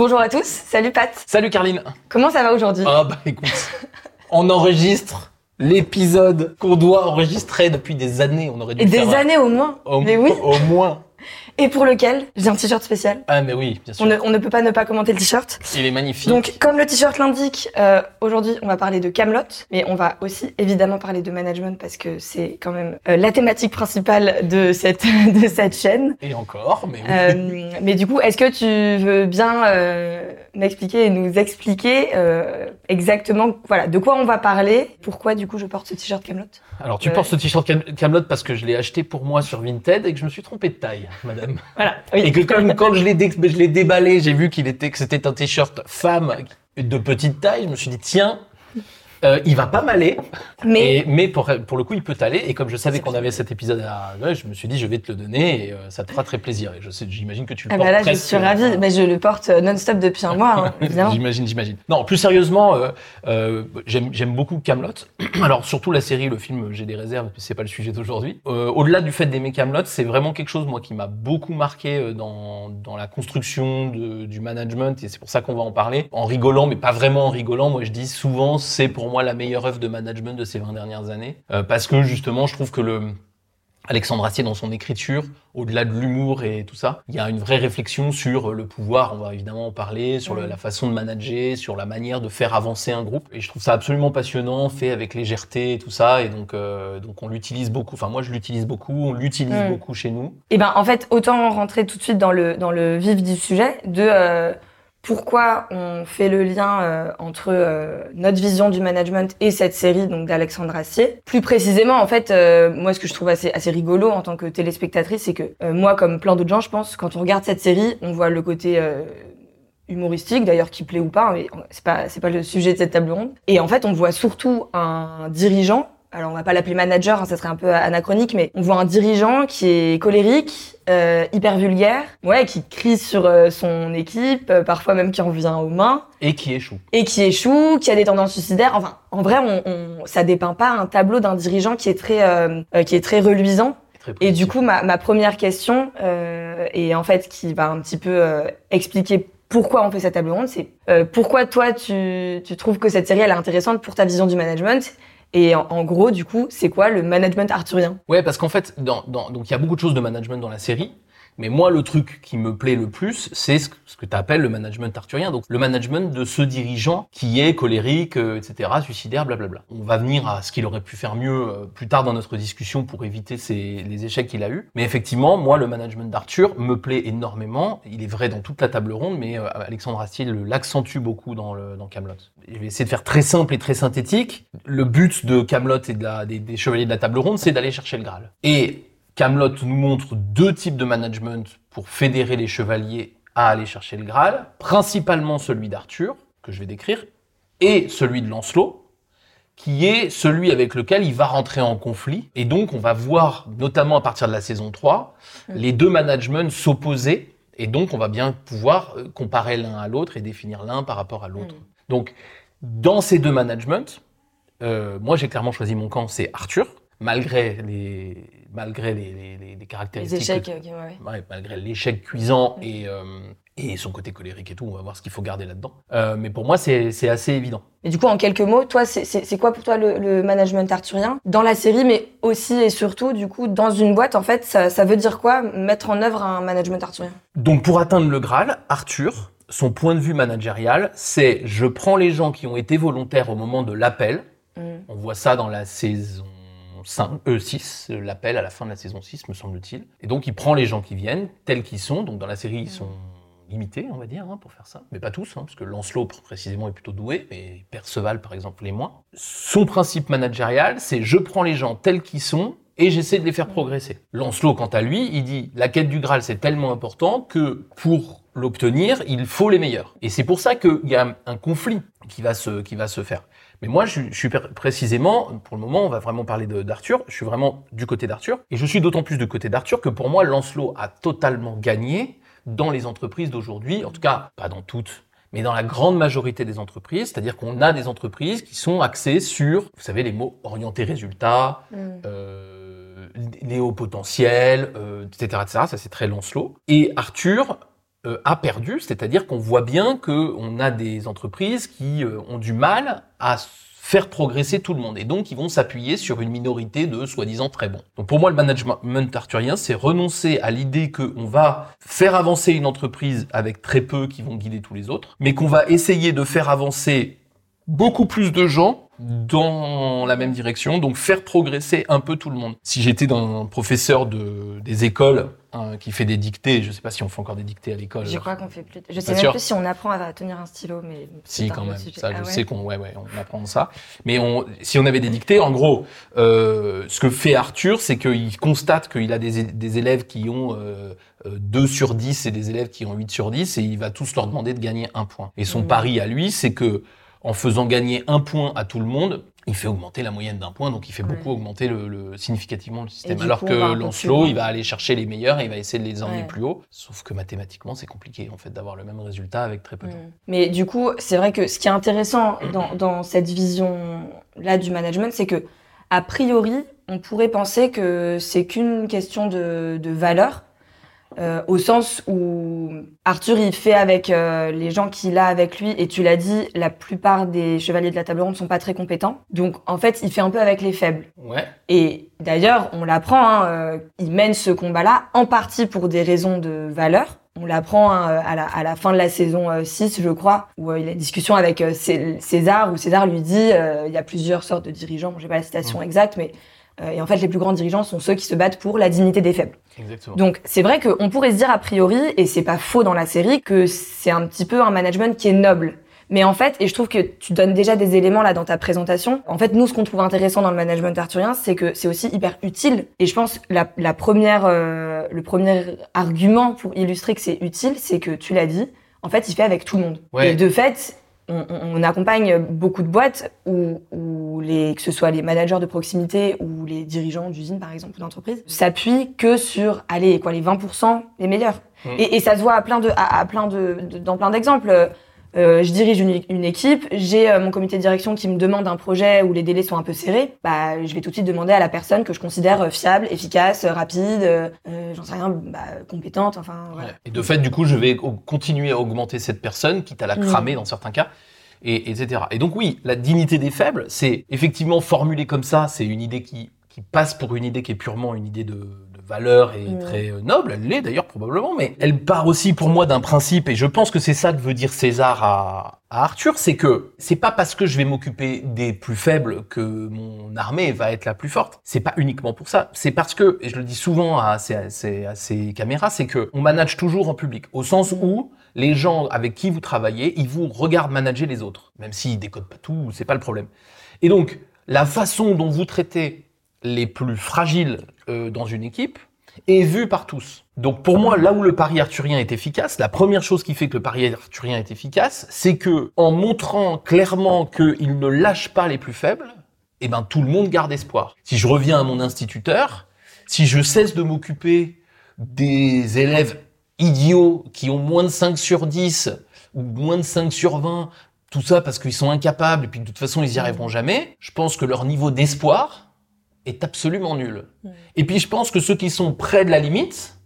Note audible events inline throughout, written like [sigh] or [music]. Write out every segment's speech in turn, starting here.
Bonjour à tous, salut Pat. Salut Carline. Comment ça va aujourd'hui? Ah bah écoute, on enregistre l'épisode qu'on doit enregistrer depuis des années. On aurait dû Et le faire des années au moins. Au, Mais oui. au moins. Et pour lequel j'ai un t-shirt spécial. Ah mais oui, bien sûr. On ne, on ne peut pas ne pas commenter le t-shirt. Il est magnifique. Donc, comme le t-shirt l'indique, euh, aujourd'hui, on va parler de Camelot, mais on va aussi évidemment parler de management parce que c'est quand même euh, la thématique principale de cette [laughs] de cette chaîne. Et encore, mais oui. Euh, mais du coup, est-ce que tu veux bien m'expliquer et nous expliquer exactement, voilà, de quoi on va parler, pourquoi du coup je porte ce t-shirt Camelot? Alors tu portes ce t-shirt Cam- Camelot parce que je l'ai acheté pour moi sur Vinted et que je me suis trompé de taille, madame. Voilà. Et que comme quand je l'ai dé- je l'ai déballé, j'ai vu qu'il était que c'était un t-shirt femme de petite taille, je me suis dit tiens, euh, il va pas m'aller. Mais Et, mais pour, pour le coup, il peut t'aller. Et comme je savais qu'on avait cet épisode à ouais, je me suis dit, je vais te le donner et euh, ça te fera très plaisir. Et j'imagine que tu le ah portes bah là, je suis ravie. euh, Mais je le porte euh, non-stop depuis un mois, hein. [laughs] J'imagine, j'imagine. Non, plus sérieusement, euh, j'aime, beaucoup Camelot. [clears throat] Alors surtout la série, le film, j'ai des réserves, mais c'est pas le sujet d'aujourd'hui. Au-delà du fait d'aimer Camelot, c'est vraiment quelque chose moi qui m'a beaucoup marqué dans dans la construction de, du management et c'est pour ça qu'on va en parler. En rigolant, mais pas vraiment en rigolant. Moi, je dis souvent, c'est pour moi la meilleure œuvre de management de ces 20 dernières années, Euh, parce que justement, je trouve que le Alexandre Astier, dans son écriture, au-delà de l'humour et tout ça, il y a une vraie réflexion sur le pouvoir, on va évidemment en parler, sur le- la façon de manager, sur la manière de faire avancer un groupe. Et je trouve ça absolument passionnant, fait avec légèreté et tout ça. Et donc, euh, donc on l'utilise beaucoup. Enfin, moi, je l'utilise beaucoup. On l'utilise beaucoup chez nous. Et ben, en fait, autant rentrer tout de suite dans le dans le vif du sujet de euh, pourquoi on fait le lien euh, entre euh, notre vision du management et cette série donc d'Alexandre Astier. Plus précisément, en fait, euh, moi, ce que je trouve assez assez rigolo en tant que téléspectatrice, c'est que euh, moi, comme plein d'autres gens, je pense, quand on regarde cette série, on voit le côté euh, humoristique d'ailleurs qui plaît ou pas mais c'est pas pas le sujet de cette table ronde et en fait on voit surtout un dirigeant alors on va pas l'appeler manager, hein, ça serait un peu anachronique, mais on voit un dirigeant qui est colérique, euh, hyper vulgaire, ouais, qui crie sur euh, son équipe, euh, parfois même qui en vient aux mains, Et qui échoue. et qui échoue, qui a des tendances suicidaires. Enfin, en vrai, on, on, ça dépeint pas un tableau d'un dirigeant qui est très, euh, euh, qui est très reluisant. Et du coup, ma, ma première question, euh, et en fait qui va un petit peu euh, expliquer pourquoi on fait cette table ronde, c'est euh, pourquoi toi tu, tu trouves que cette série elle est intéressante pour ta vision du management et en, gros, du coup, c'est quoi le management arthurien? Ouais, parce qu'en fait, il y a beaucoup de choses de management dans la série. Mais moi, le truc qui me plaît le plus, c'est ce, que- tu appelles le management arthurien. Donc, le management de ce dirigeant qui est colérique, euh, etc., suicidaire, blablabla. On va venir à ce qu'il aurait pu faire mieux euh, plus tard dans notre discussion pour éviter les échecs qu'il a eus. Mais effectivement, moi, le management d'Arthur me plaît énormément. Il est vrai dans toute la table ronde, mais euh, Alexandre Astier l'accentue beaucoup dans, le, dans Camelot. Je vais essayer de faire très simple et très synthétique. Le but de Camelot et de la, des, des chevaliers de la table ronde, c'est d'aller chercher le Graal. Et Camelot nous montre deux types de management pour fédérer les chevaliers à aller chercher le Graal, principalement celui d'Arthur, que je vais décrire, et celui de Lancelot, qui est celui avec lequel il va rentrer en conflit. Et donc, on va voir, notamment à partir de la saison 3, Mm. les deux managements s'opposer. Et donc, on va bien pouvoir euh, comparer l'un à l'autre et définir l'un par rapport à l'autre. Donc, dans ces deux managements, euh, moi, j'ai clairement choisi mon camp, c'est Arthur, malgré les, malgré les, les, les- caractéristiques. échecs, que- qui- ouais, ouais. Ouais, malgré l'échec cuisant et, euh, et son côté colérique et tout, on va voir ce qu'il faut garder là-dedans. Euh, mais pour moi, c'est assez évident. Et du coup, en quelques mots, toi, c'est- quoi pour toi le, le management arthurien dans la série, mais aussi et surtout, du coup, dans une boîte, en fait, ça, ça veut dire quoi mettre en œuvre un management arthurien? Donc pour atteindre le Graal, Arthur, son point de vue managérial, c'est je prends les gens qui ont été volontaires au moment de l'appel. Mm. On voit ça dans la saison 5, euh, 6, euh, l'appel à la fin de la saison 6, me semble-t-il. Et donc il prend les gens qui viennent, tels qu'ils sont. Donc dans la série, ils sont limités, on va dire, hein, pour faire ça. Mais pas tous, hein, parce que Lancelot, précisément, est plutôt doué, mais Perceval, par exemple, les moins. Son principe managérial, c'est je prends les gens tels qu'ils sont et j'essaie de les faire progresser. Lancelot, quant à lui, il dit la quête du Graal, c'est tellement important que pour l'obtenir, il faut les meilleurs. Et c'est pour ça qu'il y a un conflit qui va se, qui va se faire. Mais moi, je, je suis pr- précisément, pour le moment, on va vraiment parler d'Arthur, je suis vraiment du côté d'Arthur, et je suis d'autant plus du côté d'Arthur que pour moi, Lancelot a totalement gagné dans les entreprises d'aujourd'hui, en tout cas, pas dans toutes, mais dans la grande majorité des entreprises, c'est-à-dire qu'on a des entreprises qui sont axées sur, vous savez, les mots orientés résultats, Mm. euh, les hauts potentiels, euh, etc., etc. Ça, c'est très Lancelot. Et Arthur euh, a perdu, c'est-à-dire qu'on voit bien qu'on a des entreprises qui euh, ont du mal à faire progresser tout le monde. Et donc, ils vont s'appuyer sur une minorité de soi-disant très bons. Donc, pour moi, le management arthurien, c'est renoncer à l'idée qu'on va faire avancer une entreprise avec très peu qui vont guider tous les autres, mais qu'on va essayer de faire avancer beaucoup plus de gens dans la même direction, donc faire progresser un peu tout le monde. Si j'étais un professeur de, des écoles hein, qui fait des dictées, je sais pas si on fait encore des dictées à l'école. Je crois qu'on fait plus. Je sais même plus si on apprend à tenir un stylo, mais si quand même. Ça, je ah sais qu'on ouais, ouais, on apprend ça. Mais on, si on avait des dictées, en gros, euh, ce que fait Arthur, c'est qu'il constate qu'il a des, des, élèves qui ont euh, 2 sur 10 et des élèves qui ont 8 sur 10 et il va tous leur demander de gagner un point. Et son mmh. pari à lui, c'est que en faisant gagner un point à tout le monde, il fait augmenter la moyenne d'un point, donc il fait beaucoup augmenter le, significativement le système. Alors que Lancelot, il va aller chercher les meilleurs et il va essayer de les emmener plus haut. Sauf que mathématiquement, c'est compliqué en fait d'avoir le même résultat avec très peu de temps. Mm. Mais du coup, c'est vrai que ce qui est intéressant dans, dans cette vision-là du management, c'est que a priori, on pourrait penser que c'est qu'une question de, de valeur euh, au sens où Arthur il fait avec euh, les gens qu'il a avec lui et tu l'as dit la plupart des chevaliers de la table ronde sont pas très compétents. Donc en fait il fait un peu avec les faibles. Ouais. Et d'ailleurs on l'apprend hein, euh, il mène ce combat là en partie pour des raisons de valeur. On l'apprend hein, à, la, à, la, fin de la saison 6, je crois, où il a une discussion avec César, où César lui dit il y a plusieurs sortes de dirigeants, bon, j'ai pas la citation mmh. exacte, mais euh, et en fait, les plus grands dirigeants sont ceux qui se battent pour la dignité des faibles. Exactement. Donc, c'est vrai qu'on pourrait se dire a priori, et c'est pas faux dans la série, que c'est un petit peu un management qui est noble. Mais en fait, et je trouve que tu donnes déjà des éléments là dans ta présentation. En fait, nous, ce qu'on trouve intéressant dans le management arthurien, c'est que c'est aussi hyper utile. Et je pense la, la première, euh, le premier argument pour illustrer que c'est utile, c'est que tu l'as dit. En fait, il fait avec tout le monde. Ouais. Et de fait, on, accompagne beaucoup de boîtes où, les, que ce soit les managers de proximité ou les dirigeants d'usines, par exemple, ou d'entreprise, s'appuient que sur, allez, quoi, les 20% les meilleurs. Mmh. Et, ça se voit à plein de, à, plein de, dans plein d'exemples. Euh, je dirige une, équipe, j'ai euh, mon comité de direction qui me demande un projet où les délais sont un peu serrés, bah, je vais tout de suite demander à la personne que je considère euh, fiable, efficace, rapide, j'en sais rien, bah, compétente, enfin voilà. Et de fait, du coup, je vais continuer à augmenter cette personne, quitte à la cramer dans certains cas. Et, etc. Et donc oui, la dignité des faibles, c'est effectivement formulé comme ça, c'est une idée qui, qui passe pour une idée qui est purement une idée de, valeur et très euh, noble, elle l'est d'ailleurs probablement, mais elle part aussi pour moi d'un principe, et je pense que c'est ça que veut dire César à, à Arthur, c'est que c'est pas parce que je vais m'occuper des plus faibles que mon armée va être la plus forte. C'est pas uniquement pour ça. C'est parce que, et je le dis souvent à ces, à ces, caméras, c'est que on manage toujours en public, au sens où les gens avec qui vous travaillez, ils vous regardent manager les autres, même s'ils décodent pas tout, c'est pas le problème. Et donc, la façon dont vous traitez les plus fragiles euh, dans une équipe est vue par tous. Donc pour moi, là où le pari arthurien est efficace, la première chose qui fait que le pari arthurien est efficace, c'est que en montrant clairement qu'il ne lâche pas les plus faibles, eh ben tout le monde garde espoir. Si je reviens à mon instituteur, si je cesse de m'occuper des élèves idiots qui ont moins de 5 sur 10 ou moins de 5 sur 20, tout ça parce qu'ils sont incapables et puis de toute façon ils y arriveront jamais, je pense que leur niveau d'espoir est absolument nul. Et puis je pense que ceux qui sont près de la limite,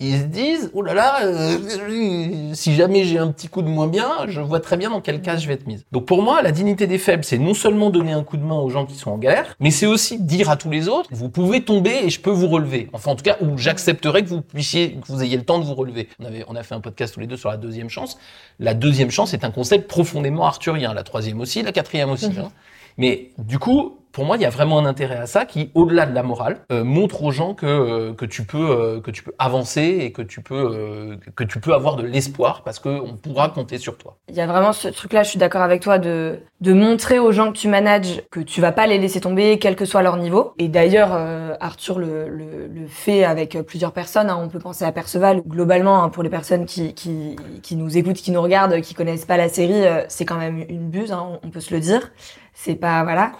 ils se disent oh là là, euh, si jamais j'ai un petit coup de moins bien, je vois très bien dans quel cas je vais être mise. Donc pour moi, la dignité des faibles, c'est non seulement donner un coup de main aux gens qui sont en galère, mais c'est aussi dire à tous les autres vous pouvez tomber et je peux vous relever. Enfin en tout cas, où j'accepterai que vous puissiez, que vous ayez le temps de vous relever. On avait, on a fait un podcast tous les deux sur la deuxième chance. La deuxième chance est un concept profondément arthurien. La troisième aussi, la quatrième aussi. Hein. [laughs] Mais du coup, pour moi, il y a vraiment un intérêt à ça qui, au-delà de la morale, euh, montre aux gens que euh, que tu peux euh, que tu peux avancer et que tu peux que tu peux avoir de l'espoir parce que on pourra compter sur toi. Il y a vraiment ce truc-là. Je suis d'accord avec toi de de montrer aux gens que tu manages que tu vas pas les laisser tomber, quel que soit leur niveau. Et d'ailleurs, Arthur le, le, le, fait avec plusieurs personnes. Hein. On peut penser à Perceval. Globalement, hein, pour les personnes qui, qui qui nous écoutent, qui nous regardent, qui connaissent pas la série, c'est quand même une buse. Hein, on peut se le dire. C'est pas voilà.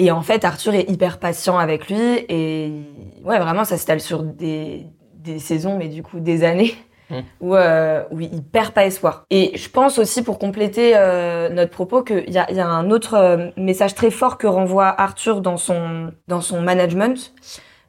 Et en fait, Arthur est hyper patient avec lui et ouais, vraiment, ça s'étale sur des, des saisons, mais du coup des années. Mmh. [laughs] Où, euh, où il perd pas espoir. Et je pense aussi, pour compléter euh, notre propos, qu'il y a, y a un autre euh, message très fort que renvoie Arthur dans son, dans son management.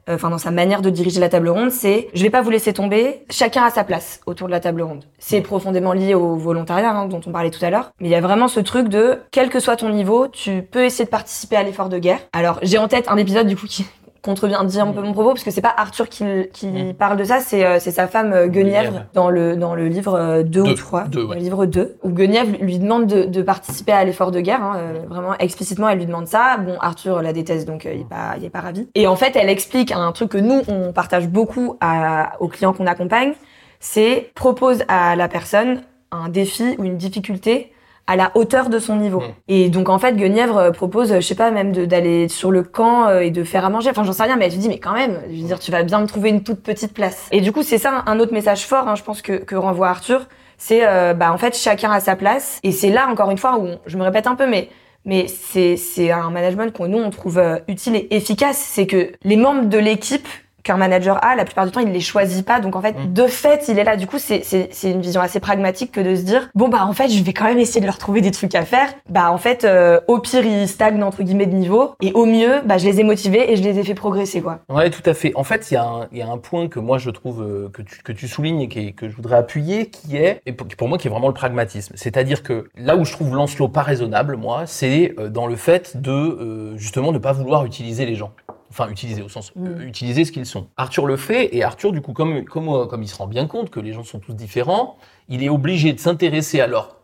Enfin dans sa manière de diriger la table ronde, c'est je vais pas vous laisser tomber, chacun a sa place autour de la table ronde. C'est profondément lié au volontariat hein, dont on parlait tout à l'heure, mais il y a vraiment ce truc de quel que soit ton niveau, tu peux essayer de participer à l'effort de guerre. Alors j'ai en tête un épisode du coup qui contrevient dire un peu mon propos parce que c'est pas Arthur qui, qui Mm. parle de ça, c'est euh, c'est sa femme euh, Guenièvre dans le dans le livre 2 ou Deux. 3, Deux, ouais. le livre 2 où Guenièvre lui demande de, de participer à l'effort de guerre hein, euh, vraiment explicitement elle lui demande ça. Bon Arthur la déteste donc euh, il est pas il est pas ravi. Et en fait, elle explique un truc que nous on partage beaucoup à, aux clients qu'on accompagne, c'est propose à la personne un défi ou une difficulté à la hauteur de son niveau. Mm. Et donc en fait, Guenièvre euh, propose, euh, je sais pas, même d'aller sur le camp euh, et de faire à manger. Enfin, j'en sais rien, mais elle te dit, mais quand même, je veux dire, tu vas bien me trouver une toute petite place. Et du coup, c'est ça un autre message fort, hein, je pense que, que renvoie Arthur, c'est euh, bah en fait chacun a sa place. Et c'est là encore une fois où on- je me répète un peu, mais mais c'est c'est un management qu'on nous on trouve euh, utile et efficace. C'est que les membres de l'équipe qu'un manager a, la plupart du temps, il les choisit pas. Donc en fait, Mm. de fait, il est là. Du coup, c'est une vision assez pragmatique que de se dire bon bah en fait, je vais quand même essayer de leur trouver des trucs à faire. Bah en fait, euh, au pire, ils stagnent entre guillemets de niveau, et au mieux, bah je les ai motivés et je les ai fait progresser quoi. Ouais, tout à fait. En fait, il y, a un- il y a un point que moi je trouve euh, que tu, que tu soulignes et que je voudrais appuyer, qui est, et pour, pour moi, qui est vraiment le pragmatisme. C'est-à-dire que là où je trouve Lancelot pas raisonnable, moi, c'est euh, dans le fait de euh, justement ne pas vouloir utiliser les gens. Enfin, utiliser au sens Mm. euh, utiliser ce qu'ils sont. Arthur le fait et Arthur, du coup, comme, comme, euh, comme il se rend bien compte que les gens sont tous différents, il est obligé de s'intéresser à leur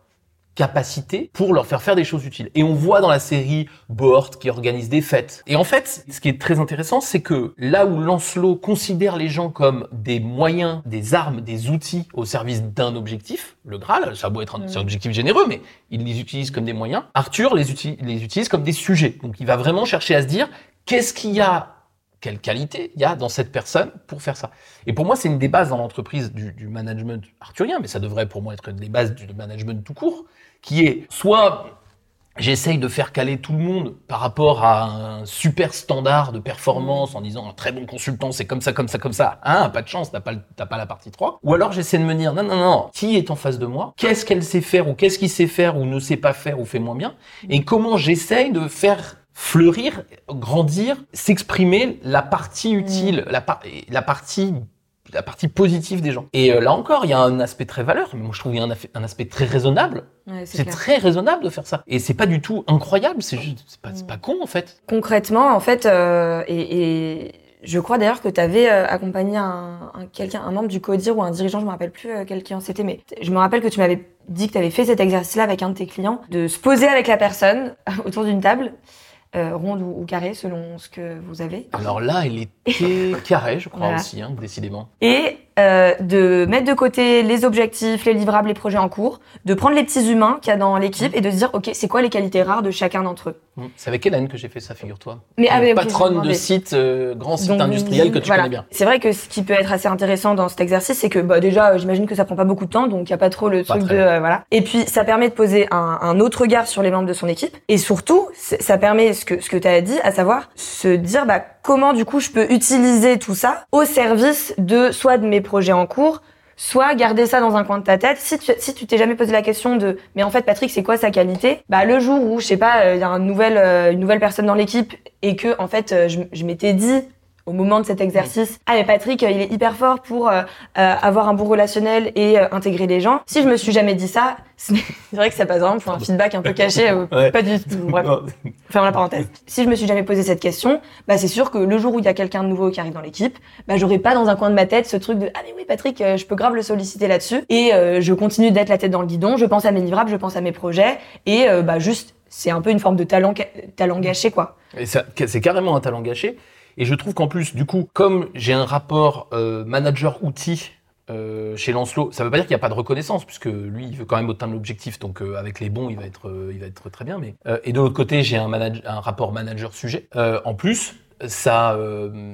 capacité pour leur faire faire des choses utiles. Et on voit dans la série Boort qui organise des fêtes. Et en fait, ce qui est très intéressant, c'est que là où Lancelot considère les gens comme des moyens, des armes, des outils au service d'un objectif, le Graal, ça beau être un, Mm. un objectif généreux, mais il les utilise comme des moyens. Arthur les, uti- les utilise comme des sujets. Donc il va vraiment chercher à se dire, qu'est-ce qu'il y a quelle qualité il y a dans cette personne pour faire ça? Et pour moi, c'est une des bases dans l'entreprise du, du management arthurien, mais ça devrait pour moi être une des bases du management tout court, qui est soit j'essaye de faire caler tout le monde par rapport à un super standard de performance en disant un très bon consultant, c'est comme ça, comme ça, comme ça. Hein, pas de chance, t'as pas, pas la partie 3. Ou alors j'essaie de me dire, non, non, non, qui est en face de moi? Qu'est-ce qu'elle sait faire ou qu'est-ce qu'il sait faire ou ne sait pas faire ou fait moins bien? Et comment j'essaye de faire fleurir, grandir, s'exprimer la partie utile, la, par- la partie la partie positive des gens. Et euh, là encore, il y a un aspect très valeur, mais moi je trouve qu'il y a un, aspect très raisonnable. Ouais, C'est très raisonnable de faire ça. Et c'est pas du tout incroyable, c'est juste, c'est pas, c'est pas con en fait. Concrètement, en fait, euh, et, et je crois d'ailleurs que tu avais accompagné un, un, quelqu'un, un membre du CODIR ou un dirigeant, je me rappelle plus euh, quel client c'était, mais je me rappelle que tu m'avais dit que tu avais fait cet exercice-là avec un de tes clients, de se poser avec la personne [laughs] autour d'une table, euh, ronde ou, ou carrée, selon ce que vous avez, Alors là, il était carré, je crois Voilà. aussi, hein, décidément. et euh, de mettre de côté les objectifs, les livrables, les projets en cours, de prendre les petits humains qu'il y a dans l'équipe et de se dire, ok, c'est quoi les qualités rares de chacun d'entre eux? C'est avec Hélène que j'ai fait ça, figure-toi. Mais ah, ok, je patronne de site, euh, grand site Donc, industriel que tu voilà. connais bien. C'est vrai que ce qui peut être assez intéressant dans cet exercice, c'est que bah, déjà, euh, j'imagine que ça prend pas beaucoup de temps, donc il y a pas trop le Pas truc de euh, voilà. Et puis ça permet de poser un, un autre regard sur les membres de son équipe, et surtout, ça permet ce que ce que tu as dit, à savoir se dire bah comment du coup je peux utiliser tout ça au service de soit de mes projets en cours, soit garder ça dans un coin de ta tête. Si tu t'es jamais posé la question de mais en fait Patrick c'est quoi sa qualité? Bah le jour où je sais pas euh, il y a une nouvelle euh, une nouvelle personne dans l'équipe et que en fait euh, je m'étais dit au moment de cet exercice ah mais Patrick il est hyper fort pour euh, euh, avoir un bon relationnel et euh, intégrer les gens. Si je me suis jamais dit ça, [laughs] c'est vrai que ça passe vraiment pour un feedback un peu caché euh, [laughs] Ouais. pas du tout. Bref. Ferme la parenthèse. Si je me suis jamais posé cette question, bah c'est sûr que le jour où il y a quelqu'un de nouveau qui arrive dans l'équipe, bah j'aurais pas dans un coin de ma tête ce truc de ah mais oui Patrick, je peux grave le solliciter là-dessus et je continue d'être la tête dans le guidon, je pense à mes livrables, je pense à mes projets et bah juste c'est un peu une forme de talent talent gâché quoi. Et c'est carrément un talent gâché. Et je trouve qu'en plus, du coup, comme j'ai un rapport euh, manager-outil euh, chez Lancelot, ça veut pas dire qu'il n'y a pas de reconnaissance, puisque lui, il veut quand même atteindre l'objectif, donc euh, avec les bons, il va être, il va être très bien. Mais et de l'autre côté, j'ai un, un rapport manager-sujet. En plus, ça,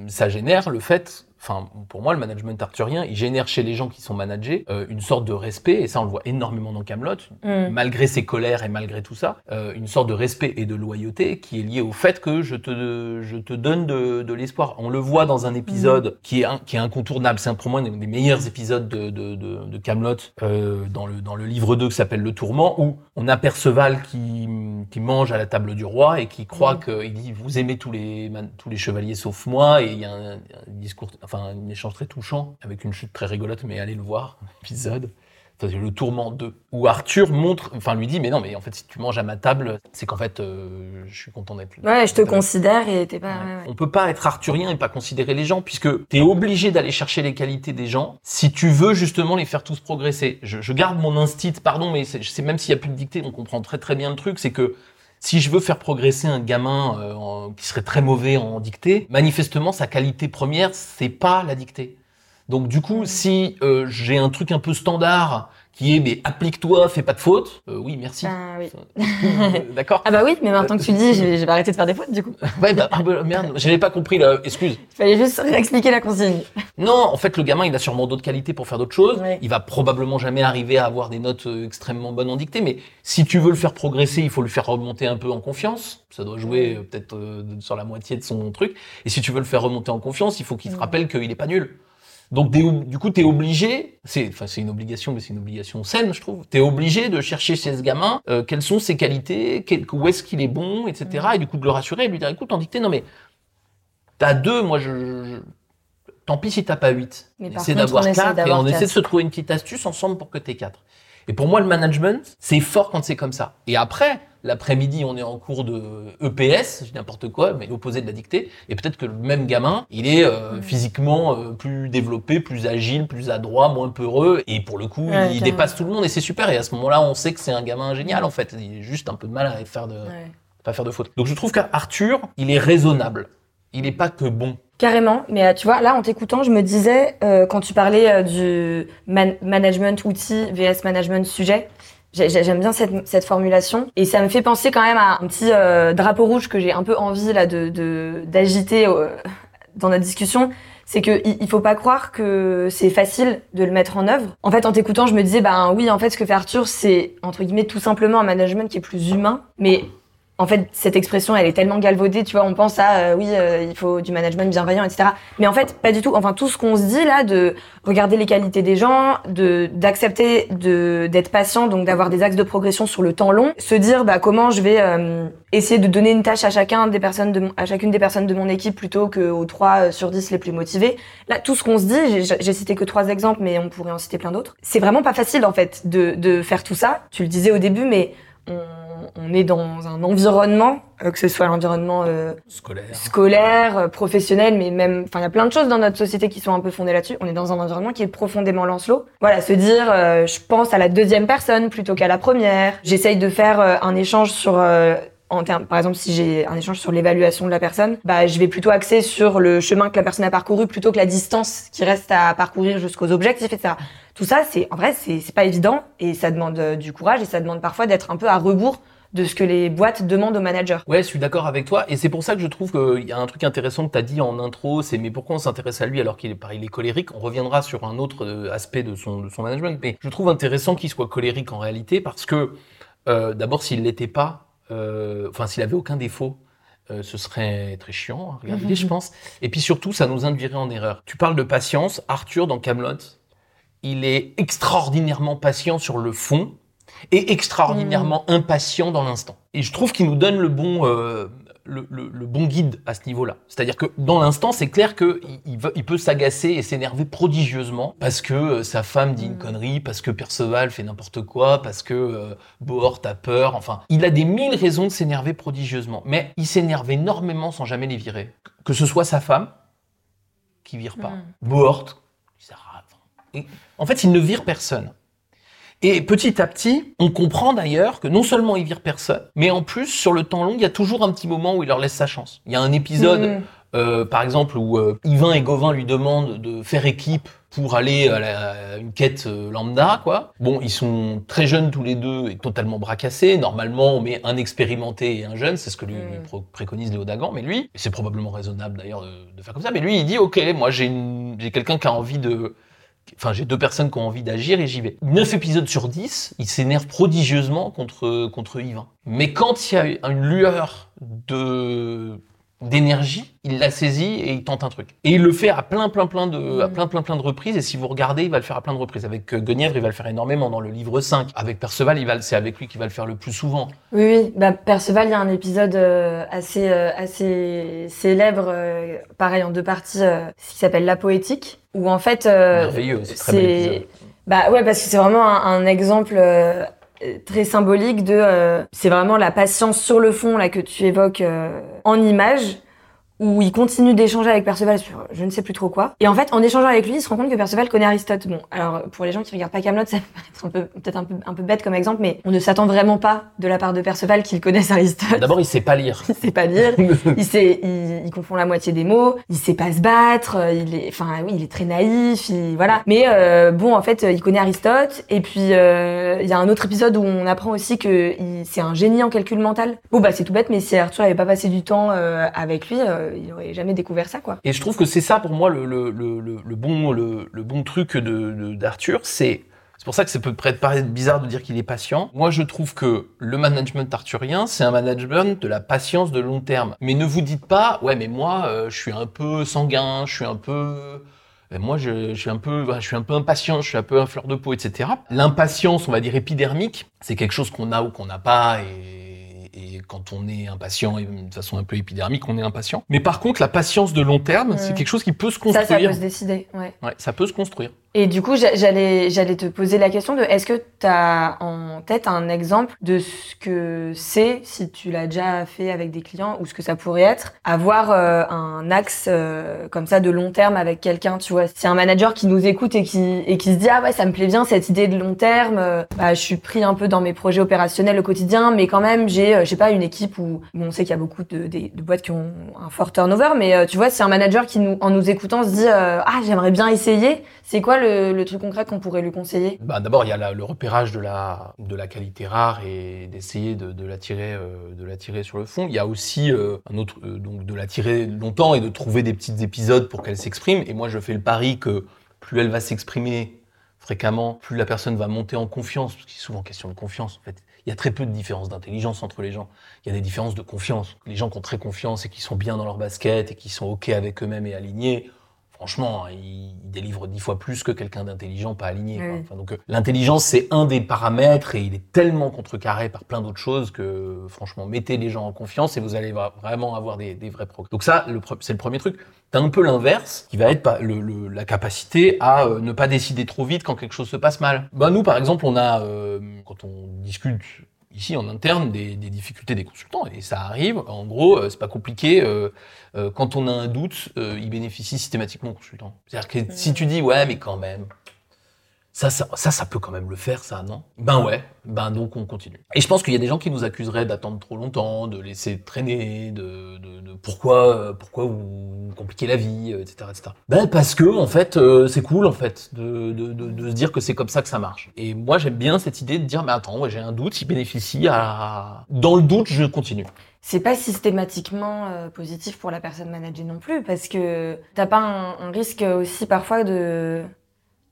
ça génère le fait enfin pour moi le management arthurien, il génère chez les gens qui sont managés euh, une sorte de respect et ça on le voit énormément dans Camelot, Mm. malgré ses colères et malgré tout ça, euh, une sorte de respect et de loyauté qui est liée au fait que je te je te donne de, de l'espoir. On le voit dans un épisode qui est un- qui est incontournable, c'est un- pour moi un des meilleurs épisodes de de de, de Camelot euh, dans le dans le livre 2 qui s'appelle Le Tourment où on a Perceval qui qui mange à la table du roi et qui croit Mm. qu'il dit vous aimez tous les tous les chevaliers sauf moi et il y a un, un discours enfin un échange très touchant avec une chute très rigolote mais allez le voir [laughs] épisode Enfin, le tourment 2 où Arthur montre enfin lui dit mais non mais en fait si tu manges à ma table c'est qu'en fait euh, je suis content d'être là Ouais, je te considère et t'es pas. Ouais. ouais, ouais. On peut pas être arthurien et pas considérer les gens, puisque tu es obligé d'aller chercher les qualités des gens si tu veux justement les faire tous progresser. Je, je garde mon instinct, pardon, mais c'est- même s'il y a plus de dictée, on comprend très très bien le truc, c'est que si je veux faire progresser un gamin euh, en- qui serait très mauvais en dictée, manifestement sa qualité première, c'est pas la dictée. Donc du coup, si euh, j'ai un truc un peu standard qui est mais applique-toi, fais pas de faute, euh, oui merci. Ah oui. D'accord. Ah bah oui, mais maintenant que tu le dis, j'ai [laughs] j'ai arrêté de faire des fautes du coup. Ouais, bah, ah, bah, merde, j'avais pas compris là. Excuse. Il fallait juste réexpliquer la consigne. Non, en fait, le gamin, il a sûrement d'autres qualités pour faire d'autres choses. Ouais. Il va probablement jamais arriver à avoir des notes euh, extrêmement bonnes en dictée, mais si tu veux le faire progresser, il faut le faire remonter un peu en confiance. Ça doit jouer euh, peut-être euh, sur la moitié de son truc. Et si tu veux le faire remonter en confiance, il faut qu'il Ouais. rappelle qu'il est pas nul. Donc du coup, tu es obligé, c'est enfin c'est une obligation, mais c'est une obligation saine, je trouve. Tu es obligé de chercher chez ce gamin euh, quelles sont ses qualités, quel- où est-ce qu'il est bon, etc. Et du coup de le rassurer et de lui dire écoute, en dictée, non mais t'as deux, moi je- tant pis si t'as pas huit. Mais par Essaie contre, d'avoir on essaie quatre et d'avoir on essaie de se trouver une petite astuce ensemble pour que t'aies quatre. Et pour moi, le management, c'est fort quand c'est comme ça. Et après, l'après-midi, on est en cours de EPS, je dis n'importe quoi, mais l'opposé de la dictée. Et peut-être que le même gamin, il est euh, physiquement euh, plus développé, plus agile, plus adroit, moins peureux. Et pour le coup, Ouais, il dépasse tout le monde et c'est super. Et à ce moment-là, on sait que c'est un gamin génial, en fait. Il a juste un peu de mal à faire de, Ouais. pas faire de faute. Donc je trouve qu'Arthur, il est raisonnable. Il est pas que bon. Carrément, mais euh, tu vois, là en t'écoutant, je me disais, euh, quand tu parlais euh, du man- management outil vs management sujet, j'ai- j'ai- j'aime bien cette, formulation, et ça me fait penser quand même à un petit euh, drapeau rouge que j'ai un peu envie là de d'agiter dans notre discussion. C'est que il faut pas croire que c'est facile de le mettre en œuvre. En fait, en t'écoutant, je me disais, ben oui, en fait, ce que fait Arthur, c'est entre guillemets tout simplement un management qui est plus humain, mais en fait, cette expression, elle est tellement galvaudée, tu vois, on pense à, euh, oui, euh, il faut du management bienveillant, etc. Mais en fait, pas du tout. Enfin, tout ce qu'on se dit là, de regarder les qualités des gens, de d'accepter de d'être patient, donc d'avoir des axes de progression sur le temps long, se dire, bah, comment je vais euh, essayer de donner une tâche à chacun des personnes de mon- à chacune des personnes de mon équipe plutôt qu'aux 3 sur 10 les plus motivés. Là, tout ce qu'on se dit, j'ai cité que trois exemples, mais on pourrait en citer plein d'autres. C'est vraiment pas facile, en fait, de, de faire tout ça. Tu le disais au début, mais on, on est dans un environnement, euh, que ce soit l'environnement euh, Scolaire. scolaire, euh, professionnel, mais même, enfin, il y a plein de choses dans notre société qui sont un peu fondées là-dessus. On est dans un environnement qui est profondément lancelot. Voilà, se dire, euh, je pense à la deuxième personne plutôt qu'à la première. J'essaye de faire euh, un échange sur euh, par exemple, si j'ai un échange sur l'évaluation de la personne, bah, je vais plutôt axer sur le chemin que la personne a parcouru plutôt que la distance qui reste à parcourir jusqu'aux objectifs, etc. Tout ça, c'est, en vrai, c'est, pas évident et ça demande euh, du courage et ça demande parfois d'être un peu à rebours de ce que les boîtes demandent aux managers. Ouais, je suis d'accord avec toi. Et c'est pour ça que je trouve qu'il y a un truc intéressant que tu as dit en intro, c'est mais pourquoi on s'intéresse à lui alors qu'il est est colérique? On reviendra sur un autre euh, aspect de son, management. Mais je trouve intéressant qu'il soit colérique en réalité parce que, euh, d'abord, s'il l'était pas, enfin, s'il avait aucun défaut, euh, ce serait très chiant à regarder, je pense. Et puis surtout, ça nous induirait en erreur. Tu parles de patience. Arthur, dans Camelot, il est extraordinairement patient sur le fond et extraordinairement impatient dans l'instant. Et je trouve qu'il nous donne le bon, euh, le, le- le bon guide à ce niveau-là. C'est-à-dire que dans l'instant, c'est clair qu'il il, peut s'agacer et s'énerver prodigieusement parce que euh, sa femme dit une Mm. connerie, parce que Perceval fait n'importe quoi, parce que euh, Bohort a peur. Enfin, il a des mille raisons de s'énerver prodigieusement. Mais il s'énerve énormément sans jamais les virer. Que ce soit sa femme, qui vire pas. Mm. Bohort, qui sert à- enfin, et en fait, il ne vire personne. Et petit à petit, on comprend d'ailleurs que non seulement il vire personne, mais en plus, sur le temps long, il y a toujours un petit moment où il leur laisse sa chance. Il y a un épisode Mm. euh, par exemple, où euh, Yvain et Gauvin lui demandent de faire équipe pour aller à, la- à une quête euh, lambda, quoi. Bon, ils sont très jeunes tous les deux et totalement bracassés. Normalement, on met un expérimenté et un jeune, c'est ce que lui, Mm. lui préconise Léo Dagan. Mais lui, c'est probablement raisonnable d'ailleurs de, de faire comme ça, mais lui, il dit, ok, moi j'ai quelqu'un qui a envie de... Enfin, j'ai deux personnes qui ont envie d'agir et j'y vais. Neuf épisodes sur 10, il s'énerve prodigieusement contre, contre. Mais quand il y a une lueur de d'énergie, il la saisit et il tente un truc. Et il le fait à plein plein plein de à Mm. plein plein plein de reprises et si vous regardez, il va le faire à plein de reprises avec euh, Guenièvre, il va le faire énormément dans le livre 5. Avec Perceval, il va c'est avec lui qu'il va le faire le plus souvent. Oui, oui. Bah, Perceval, il y a un épisode euh, assez, euh, assez célèbre, pareil en deux parties, qui s'appelle La Poétique, où en fait, euh, Merveilleux, c'est très bel épisode. bah ouais parce que c'est vraiment un, un exemple euh, très symbolique de, euh, c'est vraiment la patience sur le fond là que tu évoques euh, en images. Où il continue d'échanger avec Perceval sur je ne sais plus trop quoi. Et en fait, en échangeant avec lui, il se rend compte que Perceval connaît Aristote. Bon, alors pour les gens qui regardent pas Camelot, ça peut peu peut-être un peu un peu bête comme exemple, mais on ne s'attend vraiment pas de la part de Perceval qu'il connaisse Aristote. D'abord, il sait pas lire. [laughs] il sait pas lire, [laughs] il sait, il, il confond la moitié des mots, il sait pas se battre, il est, enfin oui, il est très naïf, il, voilà. Mais euh, bon, en fait, il connaît Aristote. Et puis euh, il y a un autre épisode où on apprend aussi que il- c'est un génie en calcul mental. Bon bah c'est tout bête, mais si Arthur avait pas passé du temps euh, avec lui, il aurait jamais découvert ça. Et je trouve que c'est ça pour moi le, bon, le, bon truc de, de- d'Arthur, c'est c'est pour ça que ça peut paraître bizarre de dire qu'il est patient. Moi, je trouve que le management arthurien, c'est un management de la patience de long terme. Mais ne vous dites pas, ouais, mais moi, euh, je suis un peu sanguin, je suis un peu, euh, moi, je, suis un peu, je suis un peu impatient, je suis un peu un fleur de peau, etc. L'impatience, on va dire épidermique, c'est quelque chose qu'on a ou qu'on n'a pas et, et quand on est impatient et de façon un peu épidermique, on est impatient. Mais par contre, la patience de long terme, c'est Ouais. quelque chose qui peut se Ça, construire. ça peut se décider. Ouais. Ouais, ça peut se construire. Et du coup, j'a- j'allais, j'allais te poser la question de est-ce que tu as en tête un exemple de ce que c'est, si tu l'as déjà fait avec des clients, ou ce que ça pourrait être, avoir euh, un axe euh, comme ça de long terme avec quelqu'un, tu vois? Si un manager qui nous écoute et qui, et qui se dit, ah ouais, ça me plaît bien cette idée de long terme, euh, bah, je suis pris un peu dans mes projets opérationnels au quotidien, mais quand même, j'ai, je sais pas, une équipe où, bon, on sait qu'il y a beaucoup de, de boîtes qui ont un fort turnover, mais tu vois, si un manager qui nous, en nous écoutant se dit, ah, j'aimerais bien essayer, c'est quoi le truc concret qu'on pourrait lui conseiller? Bah, D'abord, il y a le repérage de la, de la qualité rare et d'essayer de, de l'attirer euh, sur le fond. Il y a aussi euh, un autre, euh, donc de l'attirer longtemps et de trouver des petits épisodes pour qu'elle s'exprime. Et moi, je fais le pari que plus elle va s'exprimer fréquemment, plus la personne va monter en confiance, parce qu'il est souvent question de confiance. En fait, il y a très peu de différence d'intelligence entre les gens. Il y a des différences de confiance. Les gens qui ont très confiance et qui sont bien dans leur basket et qui sont ok avec eux-mêmes et alignés, franchement, ils ils délivrent dix fois plus que quelqu'un d'intelligent pas aligné. quoi. Oui. Enfin, donc, euh, l'intelligence, c'est un des paramètres et il est tellement contrecarré par plein d'autres choses que, franchement, mettez les gens en confiance et vous allez vraiment avoir des, des vrais progrès. Donc ça, c'est le premier truc. T'as un peu l'inverse, qui va être pas- le- le- la capacité à euh, ne pas décider trop vite quand quelque chose se passe mal. Bah, nous, par exemple, on a, euh, quand on discute ici en interne des, des difficultés des consultants et ça arrive. En gros, euh, c'est pas compliqué. euh, euh, quand on a un doute, euh, il bénéficie systématiquement au consultant. C'est-à-dire que si tu dis ouais, mais quand même, ça, ça, ça, ça peut quand même le faire, ça, non? Ben ouais. Ben donc on continue. Et je pense qu'il y a des gens qui nous accuseraient d'attendre trop longtemps, de laisser traîner, de, de, de pourquoi, euh, pourquoi vous compliquez la vie, euh, etc., etc. Ben parce que en fait, euh, c'est cool en fait de, de, se dire que c'est comme ça que ça marche. Et moi j'aime bien cette idée de dire mais attends, ouais, j'ai un doute, il bénéficie à. Dans le doute, je continue. C'est pas systématiquement euh, positif pour la personne managée non plus, parce que t'as pas un risque aussi parfois de.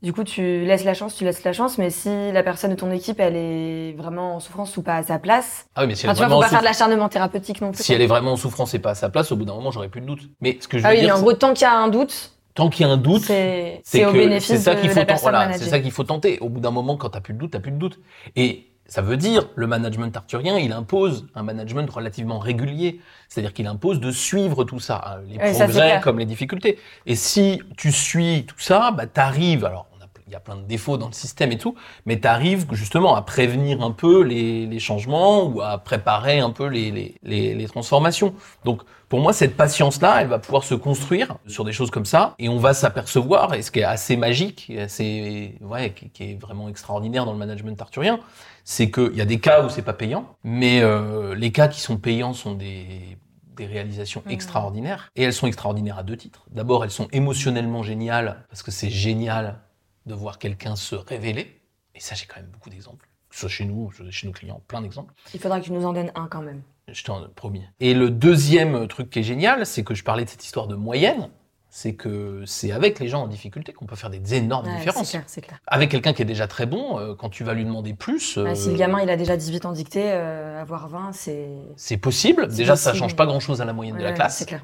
Du coup, tu laisses la chance, tu laisses la chance, mais si la personne de ton équipe, elle est vraiment en souffrance ou pas à sa place, Ah oui, mais si elle, enfin, est tu vois, faut pas faire de l'acharnement thérapeutique non plus. si quoi. elle est vraiment en souffrance et pas à sa place, au bout d'un moment, j'aurais plus de doute. Mais ce que je veux Ah oui, mais dire, en gros, tant qu'il y a un doute, tant qu'il y a un doute, c'est au ça de qu'il faut la ten- personne voilà, c'est ça qu'il faut tenter. Au bout d'un moment, quand t'as plus de doute, t'as plus de doute. Et ça veut dire le management arthurien, il impose un management relativement régulier, c'est-à-dire qu'il impose de suivre tout ça, hein, les Oui, progrès comme les difficultés. Et si tu suis tout ça, bah t'arrives. Alors il y a plein de défauts dans le système et tout, mais t'arrives justement à prévenir un peu les, les changements ou à préparer un peu les, les, les, les transformations. Donc pour moi, cette patience-là, elle va pouvoir se construire sur des choses comme ça, et on va s'apercevoir, et ce qui est assez magique, et assez, ouais, qui, qui est vraiment extraordinaire dans le management arthurien, c'est qu'il y a des cas où c'est pas payant, mais euh, les cas qui sont payants sont des, des réalisations Mhm. extraordinaires. Et elles sont extraordinaires à deux titres. D'abord, elles sont émotionnellement géniales, parce que c'est génial de voir quelqu'un se révéler. Et ça, j'ai quand même beaucoup d'exemples. Que ce soit chez nous, chez nos clients, plein d'exemples. Il faudra que tu nous en donnes un quand même. Je t'en promis. Et le deuxième truc qui est génial, c'est que je parlais de cette histoire de moyenne. C'est que c'est avec les gens en difficulté qu'on peut faire des énormes Ouais, c'est différences. clair, c'est clair. Avec quelqu'un qui est déjà très bon, euh, quand tu vas lui demander plus, Ouais, euh, si le gamin il a déjà 18 ans dicté, euh, avoir 20, c'est. c'est possible. Déjà, ça possible. change pas grand-chose à la moyenne de la classe. C'est clair.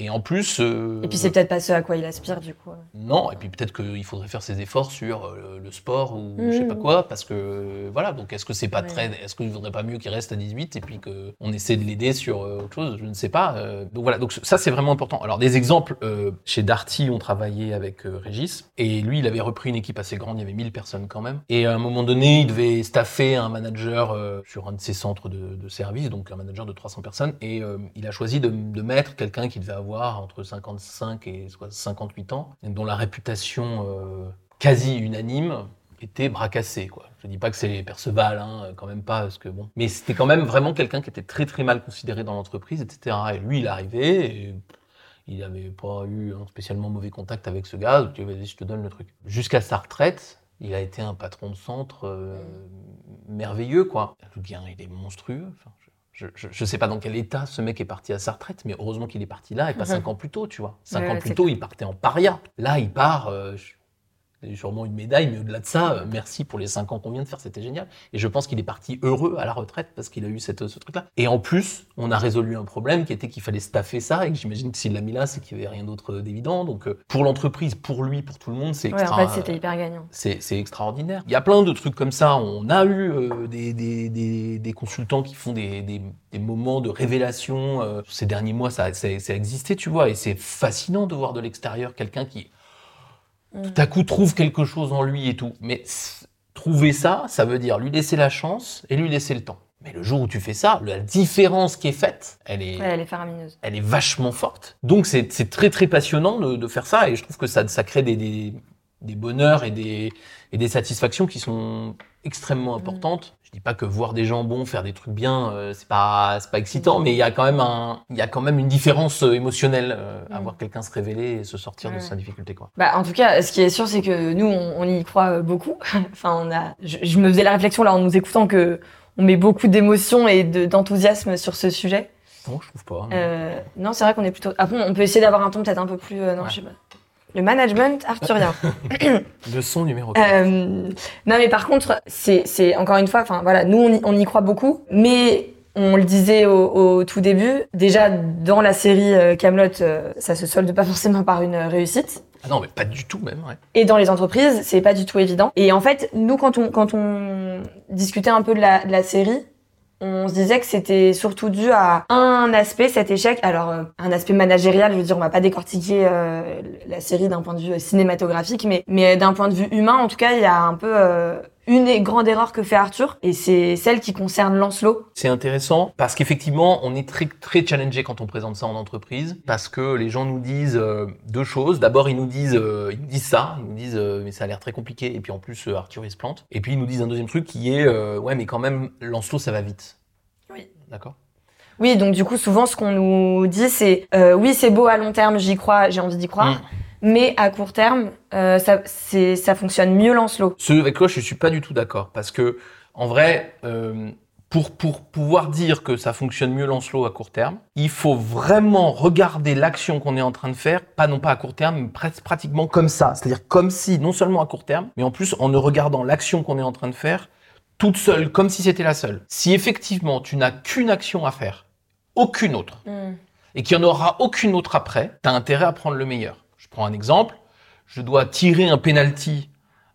Et en plus, euh, Et puis c'est peut-être pas ce à quoi il aspire du coup. non. Et puis peut-être qu'il faudrait faire ses efforts sur euh, le sport ou je sais Mm. pas quoi, parce que euh, voilà. Donc est-ce que c'est pas Ouais. très, est-ce qu'il vaudrait pas mieux qu'il reste à 18 et puis que on essaie de l'aider sur autre chose? Je ne sais pas. Donc voilà. Donc ça c'est vraiment important. Alors des exemples chez Darty, on travaillait avec Régis et lui il avait repris une équipe assez grande. Il y avait 1000 personnes quand même. Et à un moment donné, il devait staffer un manager sur un de ses centres de, de service, donc un manager de 300 personnes. Et il a choisi de, de mettre quelqu'un qui devait avoir entre 55 et soit 58 ans, dont la réputation euh, quasi unanime était quoi. Je dis pas que c'est Perceval, hein, quand même pas, parce que bon. Mais c'était quand même vraiment quelqu'un qui était très très mal considéré dans l'entreprise, etc. Et lui, il arrivé, et il n'avait pas eu un spécialement mauvais contact avec ce gars, je te donne le truc. Jusqu'à sa retraite, il a été un patron de centre euh, merveilleux, quoi. Le gars, il est monstrueux. Enfin, je, je, je sais pas dans quel état ce mec est parti à sa retraite, mais heureusement qu'il est parti là et pas [laughs] cinq ans plus tôt, tu vois. Cinq Ouais, ans plus tôt, clair. il partait en paria. Là, il part. euh, je- sûrement une médaille, mais au-delà de ça, euh, merci pour les cinq ans qu'on vient de faire, c'était génial. Et je pense qu'il est parti heureux à la retraite parce qu'il a eu cette, ce truc-là. Et en plus, on a résolu un problème qui était qu'il fallait staffer ça et que j'imagine que s'il l'a mis là, c'est qu'il n'y avait rien d'autre d'évident. Donc euh, pour l'entreprise, pour lui, pour tout le monde, c'est Ouais, en extra. fait c'était hyper gagnant. C'est extraordinaire. Il y a plein de trucs comme ça. On a eu euh, des, des, des, des consultants qui font des, des, des moments de révélation. euh, ces derniers mois, ça, ça, ça a existé, tu vois. Et c'est fascinant de voir de l'extérieur quelqu'un qui. Tout à coup, trouve quelque chose en lui et tout. Mais trouver ça, ça veut dire lui laisser la chance et lui laisser le temps. Mais le jour où tu fais ça, la différence qui est faite, elle est, Ouais, elle est faramineuse. elle est vachement forte. Donc c'est c'est très très passionnant de, de faire ça et je trouve que ça, ça crée des, des, des bonheurs et des, et des satisfactions qui sont extrêmement importantes. Je dis pas que voir des gens bons faire des trucs bien, euh, c'est pas c'est pas excitant, mais il y a quand même un il y a quand même une différence euh, émotionnelle euh, à Mm. voir quelqu'un se révéler et se sortir de sa difficulté quoi. Bah, en tout cas, ce qui est sûr, c'est que nous, on, on y croit euh, beaucoup. [laughs] enfin, on a. Je, je me faisais la réflexion là en nous écoutant que on met beaucoup d'émotion et de- d'enthousiasme sur ce sujet. Non, je trouve pas. Euh, non, c'est vrai qu'on est plutôt. Après, on peut essayer d'avoir un ton peut-être un peu plus. non, Ouais. je sais pas. Le management arthurien. [coughs] Leçon numéro 4. Euh, non, mais par contre, c'est, c'est encore une fois, enfin voilà, nous on y, on y croit beaucoup, mais on le disait au, au tout début, déjà dans la série euh, Camelot, ça se solde pas [laughs] forcément par une réussite. Ah non, mais pas du tout même. Ouais. Et dans les entreprises, c'est pas du tout évident. Et en fait, nous, quand on, quand on discutait un peu de la, de la série, on se disait que c'était surtout dû à un aspect, cet échec. Alors, euh, un aspect managérial, je veux dire, on va pas décortiquer euh, la série d'un point de vue euh, cinématographique, mais, mais d'un point de vue humain, en tout cas, il y a un peu euh, une grande erreur que fait Arthur, et c'est celle qui concerne Lancelot. C'est intéressant parce qu'effectivement, on est très très challengé quand on présente ça en entreprise parce que les gens nous disent euh, deux choses. D'abord, ils nous disent euh, ils nous disent ça, ils nous disent euh, mais ça a l'air très compliqué et puis en plus Arthur il se plante. Et puis ils nous disent un deuxième truc qui est ouais mais quand même Lancelot ça va vite. Oui. D'accord? Oui, donc du coup, souvent, ce qu'on nous dit, c'est oui, c'est beau à long terme, j'y crois, j'ai envie d'y croire, Mm. Mais à court terme, euh, ça, fonctionne mieux Lancelot. Ce avec quoi je suis pas du tout d'accord parce que en vrai euh, pour, pour pouvoir dire que ça fonctionne mieux Lancelot à court terme, il faut vraiment regarder l'action qu'on est en train de faire, pas non pas à court terme, mais pres- pratiquement comme ça. C'est-à-dire comme si, non seulement à court terme, mais en plus en ne regardant l'action qu'on est en train de faire toute seule, comme si c'était la seule. Si effectivement tu n'as qu'une action à faire, aucune autre, et qu'il n'y en aura aucune autre après, tu as intérêt à prendre le meilleur. Je prends un exemple. Je dois tirer un penalty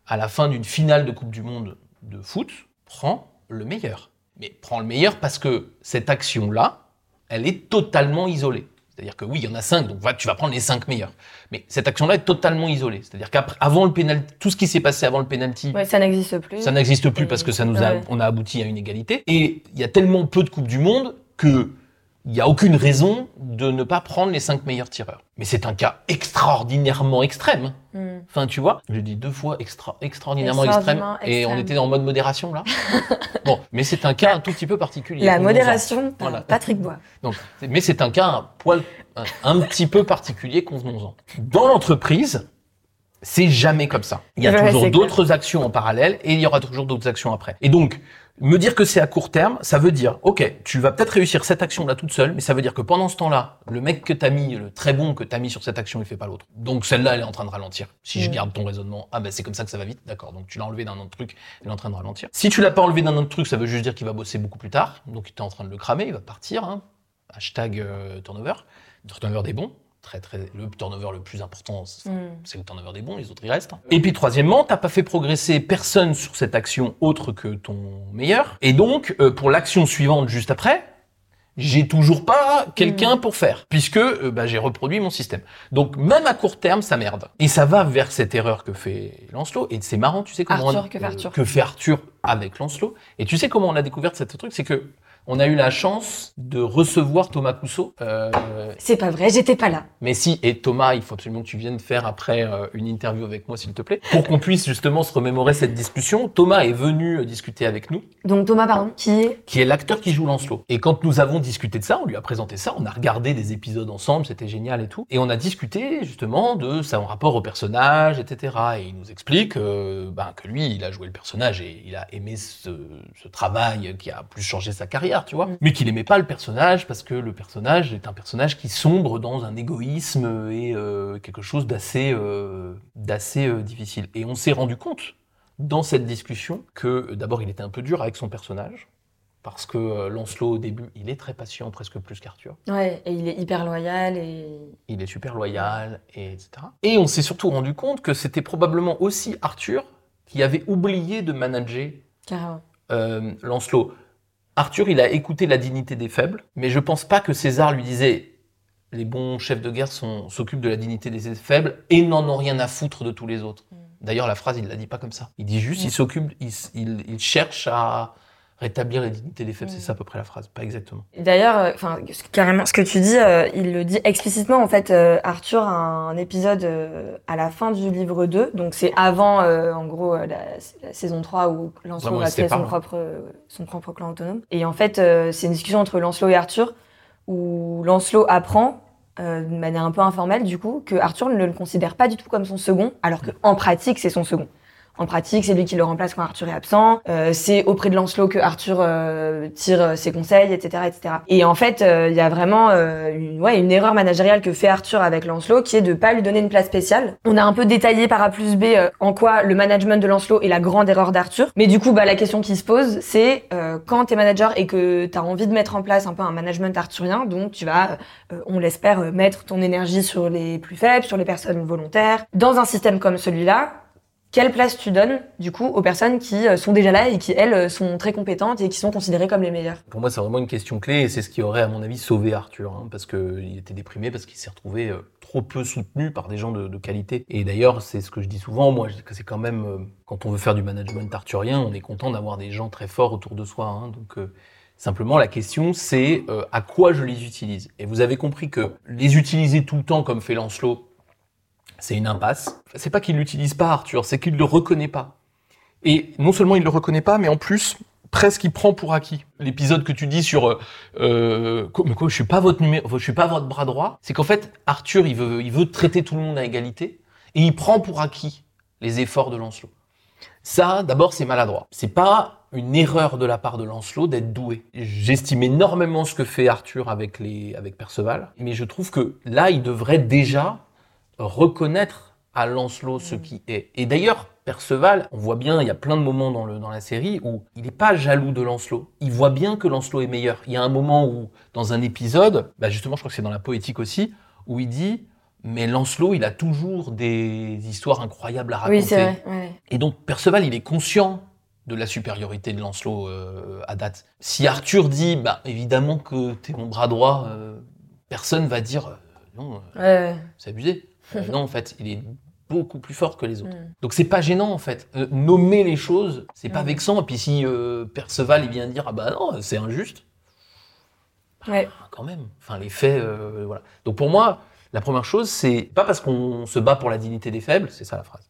à la fin d'une finale de Coupe du Monde de foot. Prends le meilleur. Mais prends le meilleur parce que cette action-là, elle est totalement isolée. C'est-à-dire que oui, il y en a cinq, donc va- tu vas prendre les cinq meilleurs. Mais cette action-là est totalement isolée. C'est-à-dire qu'avant le penalty, tout ce qui s'est passé avant le penalty, Ouais, ça n'existe plus. ça n'existe plus parce que ça nous a, ouais. on a abouti à une égalité. Et il y a tellement peu de Coupes du Monde que il n'y a aucune raison de ne pas prendre les cinq meilleurs tireurs. Mais c'est un cas extraordinairement extrême. Hmm. Enfin, tu vois, je dis deux fois extra, extraordinairement extrême, et on était en mode modération là. [laughs] bon, mais c'est un cas un tout petit peu particulier. La modération par Voilà. Patrick Bois. [laughs] Donc, mais c'est un cas un poil, un, un petit peu particulier, convenons-en. Dans l'entreprise, c'est jamais comme ça. Il y a Ouais, toujours d'autres actions en parallèle et il y aura toujours d'autres actions après. Et donc, me dire que c'est à court terme, ça veut dire, ok, tu vas peut-être réussir cette action-là toute seule, mais ça veut dire que pendant ce temps-là, le mec que t'as mis, le très bon que t'as mis sur cette action, il fait pas l'autre. Donc celle-là, elle est en train de ralentir. Si je Mm. garde ton raisonnement, ah ben c'est comme ça que ça va vite, d'accord. Donc tu l'as enlevé d'un autre truc, elle est en train de ralentir. Si tu l'as pas enlevé d'un autre truc, ça veut juste dire qu'il va bosser beaucoup plus tard. Donc tu es en train de le cramer, il va partir. Hein. Hashtag euh, turnover. Turnover des bons. Très, très, le turnover le plus important, c'est Hmm. c'est le turnover des bons, les autres ils restent. Et puis troisièmement, t'as pas fait progresser personne sur cette action autre que ton meilleur. Et donc, euh, pour l'action suivante juste après, j'ai toujours pas quelqu'un pour faire, puisque euh, bah, j'ai reproduit mon système. Donc même à court terme, ça merde. Et ça va vers cette erreur que fait Lancelot. Et c'est marrant, tu sais comment Arthur, on, que fait Arthur. que fait Arthur avec Lancelot. Et tu sais comment on a découvert ce truc, c'est que on a eu la chance de recevoir Thomas Cousseau. Euh, C'est pas vrai, j'étais pas là. mais si, et Thomas, il faut absolument que tu viennes faire après euh, une interview avec moi, s'il te plaît, pour qu'on puisse justement se remémorer cette discussion. Thomas est venu euh, discuter avec nous, Donc Thomas, pardon, qui est qui est l'acteur qui joue Lancelot. Et quand nous avons discuté de ça, on lui a présenté ça, on a regardé des épisodes ensemble, c'était génial et tout. Et on a discuté justement de son rapport au personnage, etc. Et il nous explique ben, que lui, il a joué le personnage et il a aimé ce, ce travail qui a plus changé sa carrière, tu vois. Mm. Mais qu'il aimait pas le personnage parce que le personnage est un personnage qui sombre dans un égoïsme et euh, quelque chose d'assez euh, d'assez euh, difficile. Et on s'est rendu compte dans cette discussion que d'abord il était un peu dur avec son personnage parce que Lancelot au début il est très patient presque plus qu'Arthur Ouais, et il est hyper loyal et. il est super loyal et etc et on s'est surtout rendu compte que c'était probablement aussi Arthur qui avait oublié de manager Carrément. euh, Lancelot Arthur il a écouté la dignité des faibles mais je pense pas que César lui disait les bons chefs de guerre s'occupent de la dignité des faibles et n'en ont rien à foutre de tous les autres Mm. D'ailleurs, la phrase, il la dit pas comme ça. Il dit juste, Mm. il s'occupe, il, s- il- il cherche à rétablir la dignité des faibles. Mm. C'est ça à peu près la phrase, pas exactement. D'ailleurs, euh, enfin carrément, ce que tu dis, euh, il le dit explicitement. En fait, euh, Arthur a un épisode à la fin du livre 2, donc c'est avant, en gros, la, la saison 3 où Lancelot va créer son propre, son propre clan autonome. Et en fait, c'est une discussion entre Lancelot et Arthur où Lancelot apprend euh, de manière un peu informelle, du coup, que Arthur ne le considère pas du tout comme son second, alors qu'en pratique, c'est son second. En pratique, c'est lui qui le remplace quand Arthur est absent. Euh, c'est auprès de Lancelot que Arthur euh, tire euh, ses conseils, etc., etc. Et en fait, euh, il y a vraiment euh, une, ouais, une erreur managériale que fait Arthur avec Lancelot, qui est de pas lui donner une place spéciale. On a un peu détaillé par A plus B en quoi le management de Lancelot est la grande erreur d'Arthur. Mais du coup, bah, la question qui se pose, c'est quand t'es manager et que t'as envie de mettre en place un peu un management arthurien, donc tu vas, on l'espère, mettre ton énergie sur les plus faibles, sur les personnes volontaires. Dans un système comme celui-là, quelle place tu donnes du coup aux personnes qui euh, sont déjà là et qui elles euh, sont très compétentes et qui sont considérées comme les meilleures? Pour moi, c'est vraiment une question clé et c'est ce qui aurait, à mon avis, sauvé Arthur, hein, parce qu'il était déprimé, parce qu'il s'est retrouvé euh, trop peu soutenu par des gens de, qualité. Et d'ailleurs, c'est ce que je dis souvent, moi, que c'est quand même, quand on veut faire du management arthurien, on est content d'avoir des gens très forts autour de soi. hein, donc, Simplement, la question, c'est à quoi je les utilise? Et vous avez compris que les utiliser tout le temps comme fait Lancelot, c'est une impasse. C'est pas qu'il l'utilise pas, Arthur, c'est qu'il le reconnaît pas. Et non seulement il le reconnaît pas, mais en plus, presque il prend pour acquis. L'épisode que tu dis sur euh, euh, quoi- je suis pas votre numéro, je suis pas votre bras droit, c'est qu'en fait Arthur il veut il veut traiter tout le monde à égalité et il prend pour acquis les efforts de Lancelot. Ça, d'abord, c'est maladroit. C'est pas une erreur de la part de Lancelot d'être doué. J'estime énormément ce que fait Arthur avec les avec Perceval, mais je trouve que là, il devrait déjà reconnaître à Lancelot ce qui est. Et d'ailleurs, Perceval, on voit bien, il y a plein de moments dans, le, dans la série où il n'est pas jaloux de Lancelot. Il voit bien que Lancelot est meilleur. Il y a un moment où, dans un épisode, bah justement, je crois que c'est dans la poétique aussi, où il dit Mais Lancelot, il a toujours des histoires incroyables à raconter. Oui, c'est vrai. ouais. Et donc Perceval, il est conscient de la supériorité de Lancelot euh, à date. Si Arthur dit, bah évidemment que t'es mon bras droit, euh, personne va dire euh, non, euh, Ouais, ouais. c'est abusé. Euh, [laughs] non, en fait, il est beaucoup plus fort que les autres. Mm. Donc c'est pas gênant en fait. Euh, nommer les choses, c'est pas Mm. vexant. Et puis si euh, Perceval il vient dire ah bah non, c'est injuste. Ouais. Ah, quand même. Enfin, les faits, euh, voilà. Donc pour moi, la première chose, c'est pas parce qu'on se bat pour la dignité des faibles, c'est ça la phrase,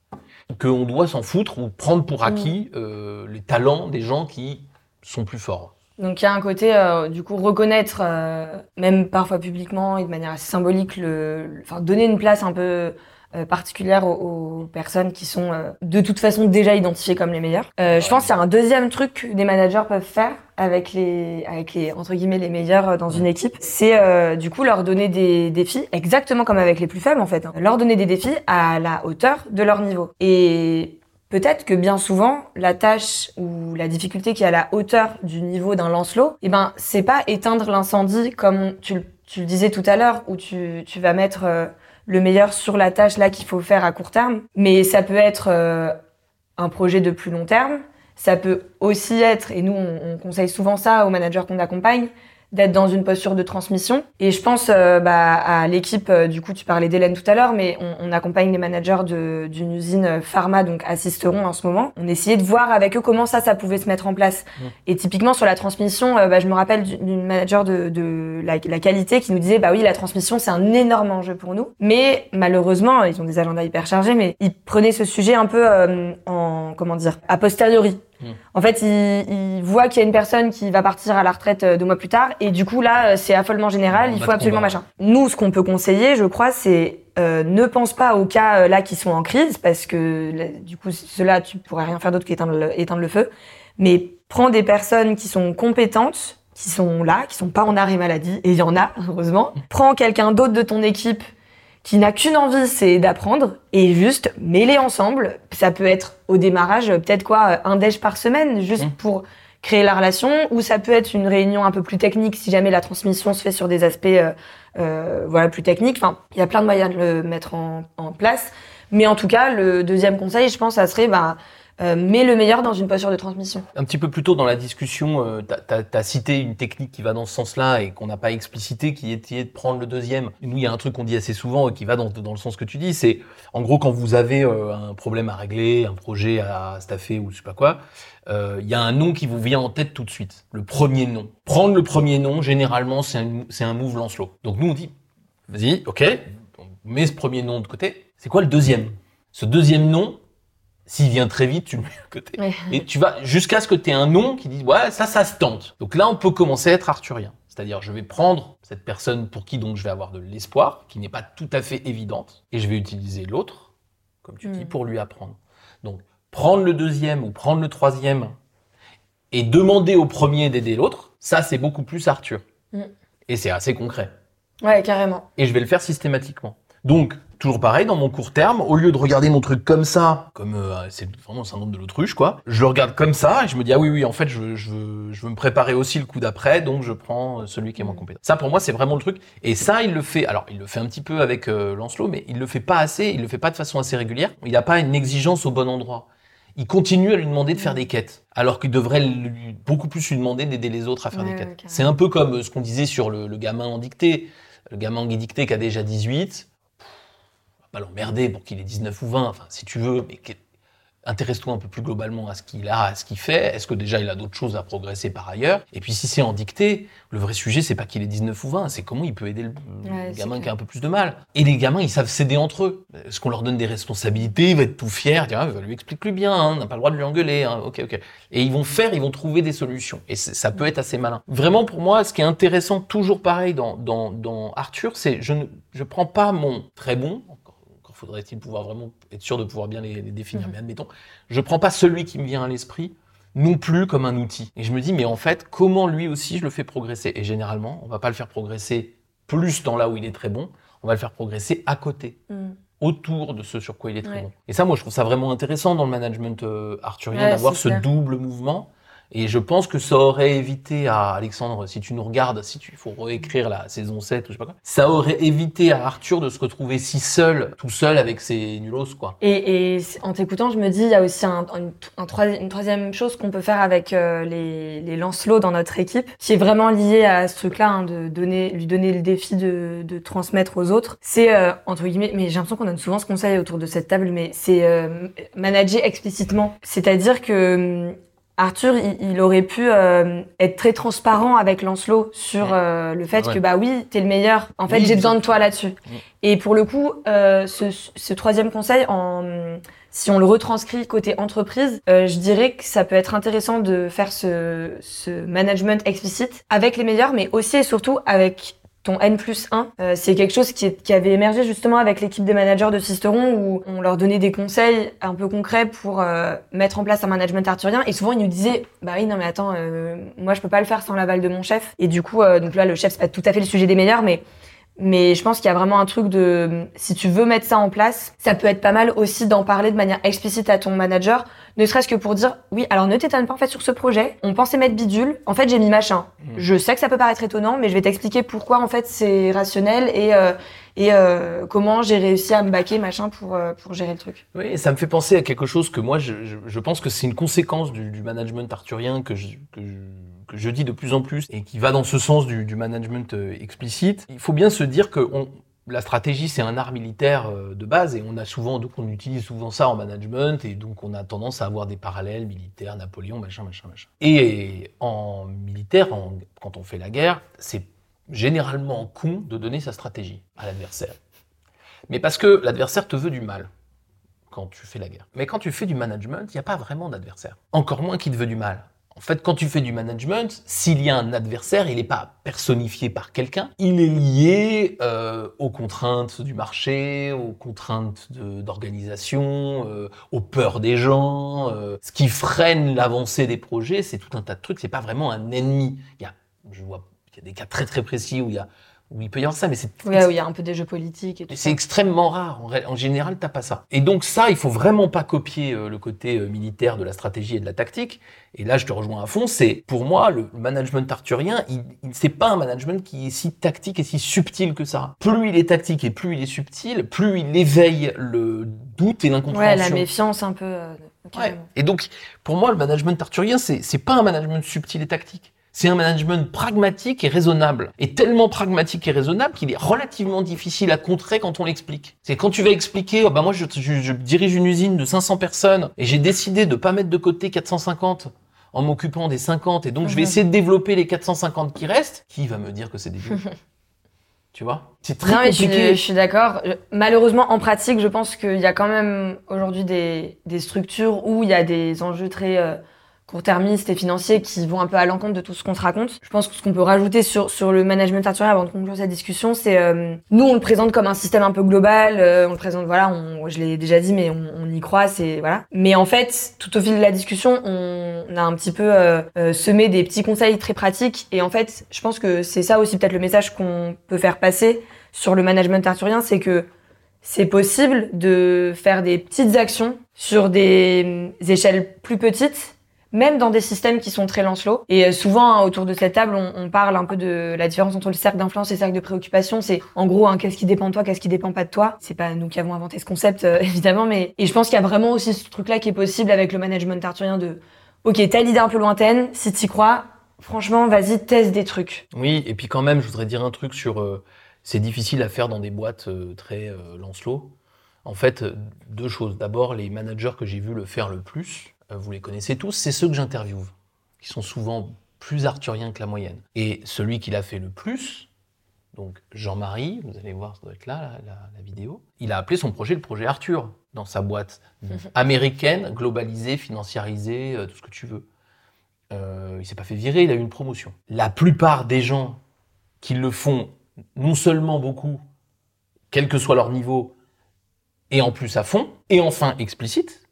qu'on doit s'en foutre ou prendre pour acquis euh, les talents des gens qui sont plus forts. Donc il y a un côté, euh, du coup, reconnaître, euh, même parfois publiquement et de manière assez symbolique, le, donner une place un peu euh, particulière aux, personnes qui sont de toute façon déjà identifiées comme les meilleures. Je pense qu'il y a un deuxième truc que des managers peuvent faire avec les, avec les entre guillemets les meilleurs dans une équipe, c'est du coup leur donner des défis, exactement comme avec les plus faibles en fait, hein. leur donner des défis à la hauteur de leur niveau. Et Peut-être que bien souvent, la tâche ou la difficulté qui est à la hauteur du niveau d'un Lancelot, eh ben, c'est pas éteindre l'incendie comme tu, le- disais tout à l'heure, où tu, vas mettre euh, le meilleur sur la tâche là qu'il faut faire à court terme. Mais ça peut être euh, un projet de plus long terme. Ça peut aussi être, et nous on conseille souvent ça aux managers qu'on accompagne, d'être dans une posture de transmission. Et je pense euh, bah, à l'équipe, euh, du coup tu parlais d'Hélène tout à l'heure, mais on, on accompagne les managers de- d'une usine euh, pharma, donc assisteront en ce moment. On essayait de voir avec eux comment ça, ça pouvait se mettre en place. Mmh. Et typiquement sur la transmission, euh, bah, je me rappelle d'une d'une manager de, de la, la qualité qui nous disait, bah oui, la transmission c'est un énorme enjeu pour nous. Mais malheureusement, ils ont des agendas hyper chargés, mais ils prenaient ce sujet un peu euh, en, comment dire, a posteriori. Mm. En fait, ils voient qu'il y a une personne qui va partir à la retraite euh, deux mois plus tard, et du coup là, euh, c'est affolement général. On Il faut absolument combat. machin. Nous, ce qu'on peut conseiller, je crois, c'est euh, ne pense pas aux cas là qui sont en crise, parce que là, du coup, ceux-là, tu pourrais rien faire d'autre qu'éteindre le, éteindre le feu. Mais prends des personnes qui sont compétentes, qui sont là, qui sont pas en arrêt maladie, et il y en a, heureusement. Prends quelqu'un d'autre de ton équipe qui n'a qu'une envie, c'est d'apprendre, et juste mêler ensemble. Ça peut être au démarrage, peut-être quoi, un déj par semaine, juste Mm. pour créer la relation, ou ça peut être une réunion un peu plus technique si jamais la transmission se fait sur des aspects euh, euh, voilà plus techniques. Enfin, il y a plein de moyens de le mettre en, en place. Mais en tout cas, le deuxième conseil, je pense, ça serait bah, euh, mets le meilleur dans une posture de transmission. Un petit peu plus tôt dans la discussion, euh, tu as, cité une technique qui va dans ce sens-là et qu'on n'a pas explicité, qui était de prendre le deuxième. Nous, il y a un truc qu'on dit assez souvent et qui va dans, le sens que tu dis, c'est en gros quand vous avez euh, un problème à régler, un projet à staffer ou je sais pas quoi, euh, il y a un nom qui vous vient en tête tout de suite. Le premier nom. Prendre le premier nom, généralement, c'est un, un move Lancelot. Donc nous, on dit, vas-y, ok, on met ce premier nom de côté. C'est quoi le deuxième? Ce deuxième nom, s'il vient très vite, tu le mets de côté. Ouais. Et tu vas jusqu'à ce que tu aies un nom qui dit ouais ça ça se tente. Donc là on peut commencer à être arthurien. C'est-à-dire je vais prendre cette personne pour qui donc je vais avoir de l'espoir, qui n'est pas tout à fait évidente, et je vais utiliser l'autre, comme tu dis, Mm. pour lui apprendre. Donc prendre le deuxième ou prendre le troisième et demander au premier d'aider l'autre, ça c'est beaucoup plus Arthur. Mm. Et c'est assez concret Ouais, carrément. et je vais le faire systématiquement. Donc, toujours pareil, dans mon court terme, au lieu de regarder mon truc comme ça, comme euh, c'est vraiment le syndrome de l'autruche, quoi, je le regarde comme ça et je me dis, ah oui, oui, en fait, je, veux- je, veux, je veux me préparer aussi le coup d'après, donc je prends euh, celui qui est moins compétent. Ça, pour moi, c'est vraiment le truc. Et ça, il le fait, alors, il le fait un petit peu avec euh, Lancelot, mais il le fait pas assez, il le fait pas de façon assez régulière. Il n'a pas une exigence au bon endroit. Il continue à lui demander de faire des quêtes, alors qu'il devrait lui- beaucoup plus lui demander d'aider les autres à faire Ouais, des quêtes. c'est un peu comme ce qu'on disait sur le, le gamin en dictée. Le gamin en dictée qui a déjà 18, on va pas l'emmerder pour qu'il ait 19 ou 20, enfin, si tu veux, mais intéresse-toi un peu plus globalement à ce qu'il a, à ce qu'il fait. Est-ce que déjà il a d'autres choses à progresser par ailleurs? Et puis si c'est en dictée, le vrai sujet, c'est pas qu'il ait 19 ou 20, c'est comment il peut aider le, Ouais, gamin qui a un peu plus de mal. Et les gamins, ils savent s'aider entre eux. Est-ce qu'on leur donne des responsabilités? Il va être tout fier, dire, ah, lui explique-lui bien, hein, on n'a pas le droit de lui engueuler. hein, ok, ok. Et ils vont faire, ils vont trouver des solutions. Et ça peut être assez malin. Vraiment, pour moi, ce qui est intéressant, toujours pareil dans, dans, dans Arthur, c'est je ne je prends pas mon très bon, faudrait-il pouvoir vraiment être sûr de pouvoir bien les, les définir, Mhm. mais admettons, je prends pas celui qui me vient à l'esprit non plus comme un outil. Et je me dis, mais en fait, comment lui aussi je le fais progresser? Et généralement, on va pas le faire progresser plus dans là où il est très bon, on va le faire progresser à côté Mm. autour de ce sur quoi il est très Ouais. bon. Et ça, moi, je trouve ça vraiment intéressant dans le management euh, arthurien Ouais, d'avoir ce clair. double mouvement. Et je pense que ça aurait évité à Alexandre, si tu nous regardes, si tu faut réécrire la saison 7 ou je sais pas quoi, ça aurait évité à Arthur de se retrouver si seul, tout seul avec ses nulos, quoi. Et, et en t'écoutant, je me dis, il y a aussi un, un troi- une troisième chose qu'on peut faire avec euh, les, les Lancelots dans notre équipe, qui est vraiment lié à ce truc-là, hein, de donner, lui donner le défi de, de transmettre aux autres. C'est, euh, entre guillemets, mais j'ai l'impression qu'on donne souvent ce conseil autour de cette table, mais c'est euh, manager explicitement. C'est-à-dire que hum, Arthur, il, il aurait pu euh, être très transparent avec Lancelot sur euh, le fait Ouais. que bah oui, t'es le meilleur. En fait, Oui, j'ai besoin de toi là-dessus. Mm. Et pour le coup, euh, ce, ce troisième conseil, en, si on le retranscrit côté entreprise, euh, je dirais que ça peut être intéressant de faire ce, ce management explicite avec les meilleurs, mais aussi et surtout avec ton N plus 1. Euh, c'est quelque chose qui, avait émergé justement avec l'équipe des managers de Sisteron où on leur donnait des conseils un peu concrets pour euh, mettre en place un management arthurien. Et souvent, ils nous disaient, bah oui, non mais attends, euh, moi je peux pas le faire sans l'aval de mon chef. Et du coup, euh, donc là, le chef, c'est pas tout à fait le sujet des meilleurs, mais mais je pense qu'il y a vraiment un truc de, si tu veux mettre ça en place, ça peut être pas mal aussi d'en parler de manière explicite à ton manager, ne serait-ce que pour dire, oui, alors ne t'étonne pas en fait sur ce projet, on pensait mettre bidule, en fait j'ai mis machin. Mm. Je sais que ça peut paraître étonnant, mais je vais t'expliquer pourquoi en fait c'est rationnel et euh, et euh, comment j'ai réussi à me baquer machin pour euh, pour gérer le truc. Oui, ça me fait penser à quelque chose que moi, je, je, je pense que c'est une conséquence du, du management arthurien que je, que, je, que je dis de plus en plus et qui va dans ce sens du, du management explicite. Il faut bien se dire que on, la stratégie, c'est un art militaire euh, de base et on utilise souvent ça en management et donc on a tendance à avoir des parallèles militaires, Napoléon, machin, machin, machin. Et en militaire, quand on fait la guerre, c'est généralement con de donner sa stratégie à l'adversaire. Mais parce que l'adversaire te veut du mal quand tu fais la guerre. Mais quand tu fais du management, il n'y a pas vraiment d'adversaire. Encore moins qui te veut du mal. En fait, quand tu fais du management, s'il y a un adversaire, il n'est pas personnifié par quelqu'un, il est lié euh, aux contraintes du marché, aux contraintes d'organisation, euh, aux peurs des gens. euh. ce qui freine l'avancée des projets, c'est tout un tas de trucs. C'est pas vraiment un ennemi. Il y a, je vois, il y a des cas très très précis où il y a où il peut y avoir ça, mais c'est Oui, oui, il y a un peu des jeux politiques et tout. C'est extrêmement rare. En, en général, t'as pas ça. Et donc ça, il faut vraiment pas copier euh, le côté euh, militaire de la stratégie et de la tactique. Et là, je te rejoins à fond. C'est pour moi le management arthurien. Il, il c'est pas un management qui est si tactique et si subtil que ça. Plus il est tactique et plus il est subtil, plus il éveille le doute et Ouais, l'incompréhension. la méfiance un peu. euh, Ouais. Et donc, pour moi, le management arthurien, c'est c'est pas un management subtil et tactique. C'est un management pragmatique et raisonnable. Et tellement pragmatique et raisonnable qu'il est relativement difficile à contrer quand on l'explique. C'est quand tu vas expliquer, oh, bah moi je, je- je dirige une usine de 500 personnes et j'ai décidé de pas mettre de côté 450 en m'occupant des 50 et donc je vais Mhm. essayer de développer les 450 qui restent. Qui va me dire que c'est débile [laughs] Tu vois? C'est très Non, mais je suis, compliqué. je suis d'accord. Malheureusement, en pratique, je pense qu'il y a quand même aujourd'hui des, des structures où il y a des enjeux très euh, court-termistes et financiers qui vont un peu à l'encontre de tout ce qu'on se raconte. Je pense que ce qu'on peut rajouter sur, sur le management arthurien avant de conclure cette discussion, c'est euh, nous, on le présente comme un système un peu global. euh, on le présente, voilà, on, je l'ai déjà dit, mais on, on y croit, c'est voilà. Mais en fait, tout au fil de la discussion, on, a un petit peu euh, euh, semé des petits conseils très pratiques. Et en fait, je pense que c'est ça aussi peut-être le message qu'on peut faire passer sur le management arthurien, c'est que c'est possible de faire des petites actions sur des euh, échelles plus petites, même dans des systèmes qui sont très lancelots. Et euh, souvent, hein, autour de cette table, on, parle un peu de la différence entre le cercle d'influence et le cercle de préoccupation. C'est en gros, hein, qu'est-ce qui dépend de toi, qu'est-ce qui dépend pas de toi. C'est pas nous qui avons inventé ce concept, euh, [laughs] évidemment, mais et je pense qu'il y a vraiment aussi ce truc-là qui est possible avec le management arthurien de, ok, t'as l'idée un peu lointaine, si t'y crois, franchement, vas-y, teste des trucs. Oui, et puis quand même, je voudrais dire un truc sur. euh, c'est difficile à faire dans des boîtes très Lancelot. En fait, deux choses. D'abord, les managers que j'ai vu le faire le plus, vous les connaissez tous, c'est ceux que j'interviewe, qui sont souvent plus arthuriens que la moyenne. Et celui qui l'a fait le plus, donc Jean-Marie, vous allez voir, ça doit être là, la vidéo, il a appelé son projet le projet Arthur, dans sa boîte [laughs] américaine, globalisée, financiarisée, euh, tout ce que tu veux. Euh, il s'est pas fait virer, il a eu une promotion. La plupart des gens qui le font non seulement beaucoup, quel que soit leur niveau, et en plus à fond, et enfin explicite,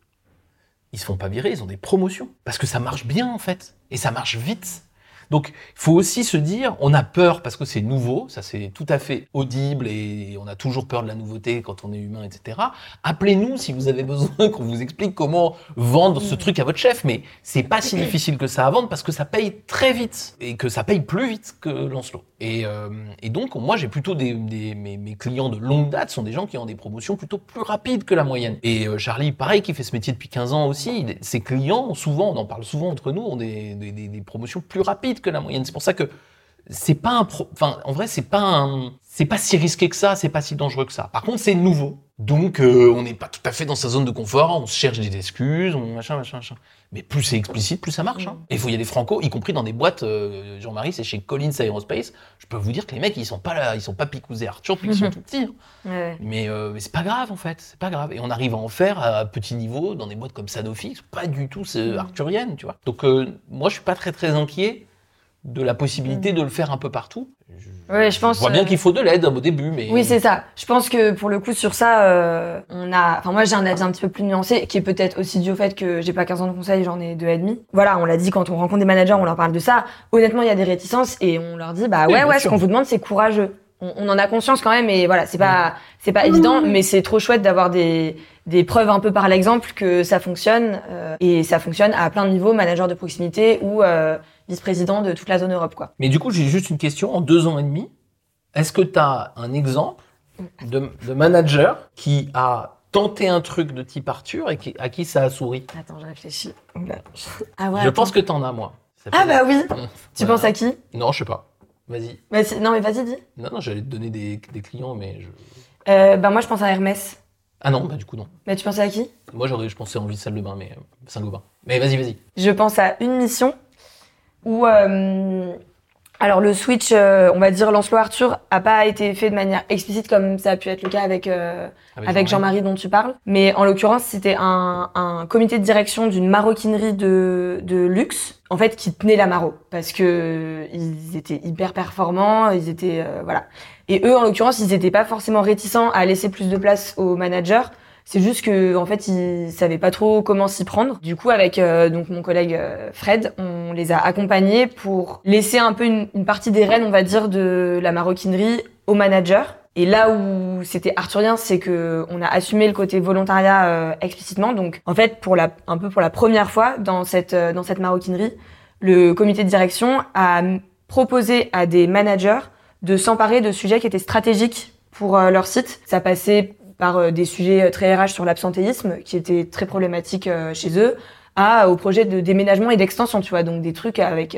ils se font pas virer, ils ont des promotions. Parce que ça marche bien en fait, et ça marche vite. Donc il faut aussi se dire, on a peur parce que c'est nouveau, ça c'est tout à fait audible et on a toujours peur de la nouveauté quand on est humain, etc. Appelez-nous si vous avez [laughs] besoin qu'on vous explique comment vendre ce truc à votre chef, mais c'est pas si difficile que ça à vendre parce que ça paye très vite et que ça paye plus vite que Lancelot. Et, euh, donc moi j'ai plutôt des, mes, clients de longue date sont des gens qui ont des promotions plutôt plus rapides que la moyenne. Et euh, Charlie, pareil, qui fait ce métier depuis 15 ans aussi, ses clients souvent, on en parle souvent entre nous, ont des promotions plus rapides que la moyenne. C'est pour ça que c'est pas un pro... enfin en vrai c'est pas un... c'est pas si risqué que ça, c'est pas si dangereux que ça. Par contre c'est nouveau. Donc, euh, on n'est pas tout à fait dans sa zone de confort, on se cherche des excuses, on machin, machin, machin. Mais plus c'est explicite, plus ça marche. Hein. Et il faut y aller franco, y compris dans des boîtes. euh, Jean-Marie, c'est chez Collins Aerospace. Je peux vous dire que les mecs, ils sont pas là, ils sont pas picousés Arthur depuis qu'ils [laughs] sont tout petits. hein. Ouais. Mais, euh, mais c'est pas grave en fait, c'est pas grave. Et on arrive à en faire à petit niveau dans des boîtes comme Sanofi, pas du tout c'est arthurienne, tu vois. Donc euh, moi, je suis pas très très inquiet de la possibilité de le faire un peu partout. Je, Ouais, je pense, vois bien euh, qu'il faut de l'aide au début, mais Oui, c'est ça. Je pense que pour le coup, sur ça, euh, on a. Enfin, moi, j'ai un avis un petit peu plus nuancé, qui est peut-être aussi dû au fait que j'ai pas 15 ans de conseil, j'en ai deux et demi. Voilà, on l'a dit quand on rencontre des managers, on leur parle de ça. Honnêtement, il y a des réticences et on leur dit, bah ouais, ouais, sûr. ce qu'on vous demande, c'est courageux. On, on en a conscience quand même, et voilà, c'est pas, c'est pas évident, mais c'est trop chouette d'avoir des des preuves un peu par l'exemple que ça fonctionne euh, et ça fonctionne à plein de niveaux, manager de proximité ou euh, vice-président de toute la zone Europe, quoi. Mais du coup, j'ai juste une question. En deux ans et demi, est-ce que tu as un exemple de, de manager qui a tenté un truc de type Arthur et qui, à qui ça a souri? Attends, je réfléchis. Ah ouais. Je attends. pense que tu en as, moi. Ah bah oui. Tu voilà. penses à qui? Non, je sais pas. Vas-y. Bah, Non mais vas-y dis. Non, non, j'allais te donner des, des clients, mais je... Euh, bah moi je pense à Hermès. Ah non, bah du coup, non. Mais tu pensais à qui? Moi, j'aurais, je pensais envie de salle de bain, mais euh, Saint-Gobain. Mais vas-y, vas-y. Je pense à une mission où euh, alors le switch, euh, on va dire Lancelot Arthur, a pas été fait de manière explicite comme ça a pu être le cas avec euh, avec Jean-Marie dont tu parles. Mais en l'occurrence, c'était un, un comité de direction d'une maroquinerie de, de luxe, en fait, qui tenait la Maro. Parce que ils étaient hyper performants, ils étaient, euh, voilà. Et eux, en l'occurrence, ils étaient pas forcément réticents à laisser plus de place aux managers. C'est juste que, en fait, ils savaient pas trop comment s'y prendre. Du coup, avec euh, donc mon collègue euh, Fred, on les a accompagnés pour laisser un peu une, une partie des rênes, on va dire, de la maroquinerie aux managers. Et là où c'était arthurien, c'est que on a assumé le côté volontariat euh, explicitement. Donc, en fait, pour la, un peu pour la première fois dans cette euh, dans cette maroquinerie, le comité de direction a proposé à des managers de s'emparer de sujets qui étaient stratégiques pour euh, leur site. Ça passait par euh, des sujets euh, très RH sur l'absentéisme, qui étaient très problématiques euh, chez eux, à au projet de déménagement et d'extension, tu vois, donc des trucs avec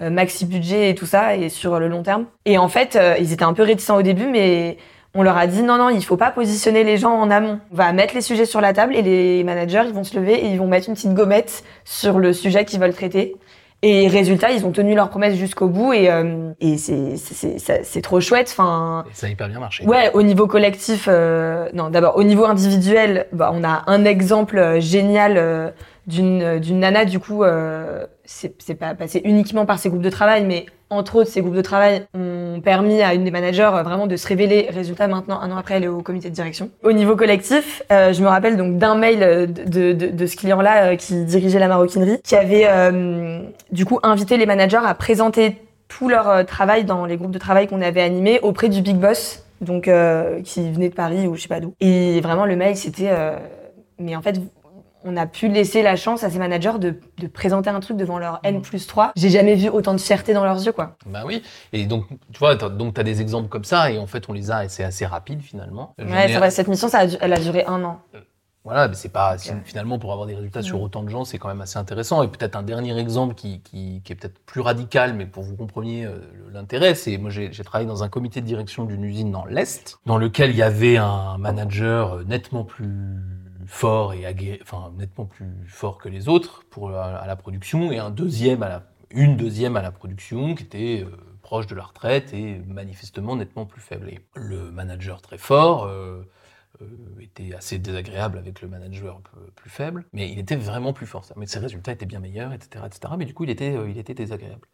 maxi budget et tout ça, et sur le long terme. Et en fait, ils étaient un peu réticents au début, mais on leur a dit non, non, il faut pas positionner les gens en amont. On va mettre les sujets sur la table et les managers, ils vont se lever et ils vont mettre une petite gommette sur le sujet qu'ils veulent traiter. Et résultat, ils ont tenu leur promesse jusqu'au bout et, euh, et c'est trop chouette. Enfin, ça a hyper bien marché. Ouais, au niveau collectif, euh, non, d'abord au niveau individuel, bah, on a un exemple euh, génial euh, d'une euh, d'une nana du coup, euh, c'est c'est pas passé uniquement par ses groupes de travail, mais entre autres, ces groupes de travail ont permis à une des managers euh, vraiment de se révéler. Résultat, maintenant, un an après, elle est au comité de direction. Au niveau collectif, euh, je me rappelle donc d'un mail euh, de, ce client-là qui dirigeait la maroquinerie, qui avait du coup invité les managers à présenter tout leur travail dans les groupes de travail qu'on avait animés auprès du big boss, donc qui venait de Paris ou je sais pas d'où. Et vraiment, le mail, c'était... mais en fait, on a pu laisser la chance à ces managers de, de présenter un truc devant leur N plus 3. J'ai jamais vu autant de fierté dans leurs yeux, quoi. Bah oui. Et donc, tu vois, t'as- donc t'as des exemples comme ça, et en fait, on les a, et c'est assez rapide finalement. Ouais, ai- c'est vrai, cette mission, ça a, elle a duré un an. Voilà, mais c'est pas finalement pour avoir des résultats sur Mm. autant de gens, c'est quand même assez intéressant. Et peut-être un dernier exemple qui, qui, qui est peut-être plus radical, mais pour vous compreniez euh, l'intérêt, c'est moi j'ai j'ai travaillé dans un comité de direction d'une usine dans l'est, dans lequel il y avait un manager euh, nettement plus fort et nettement plus fort que les autres pour à la production, et deuxième à une deuxième à la production qui était euh, proche de la retraite et manifestement nettement plus faible. Le manager très fort. euh, euh, était assez désagréable avec le manager plus faible, mais il était vraiment plus fort. Mais ses résultats étaient bien meilleurs, etc.. Mais du coup, il était, désagréable.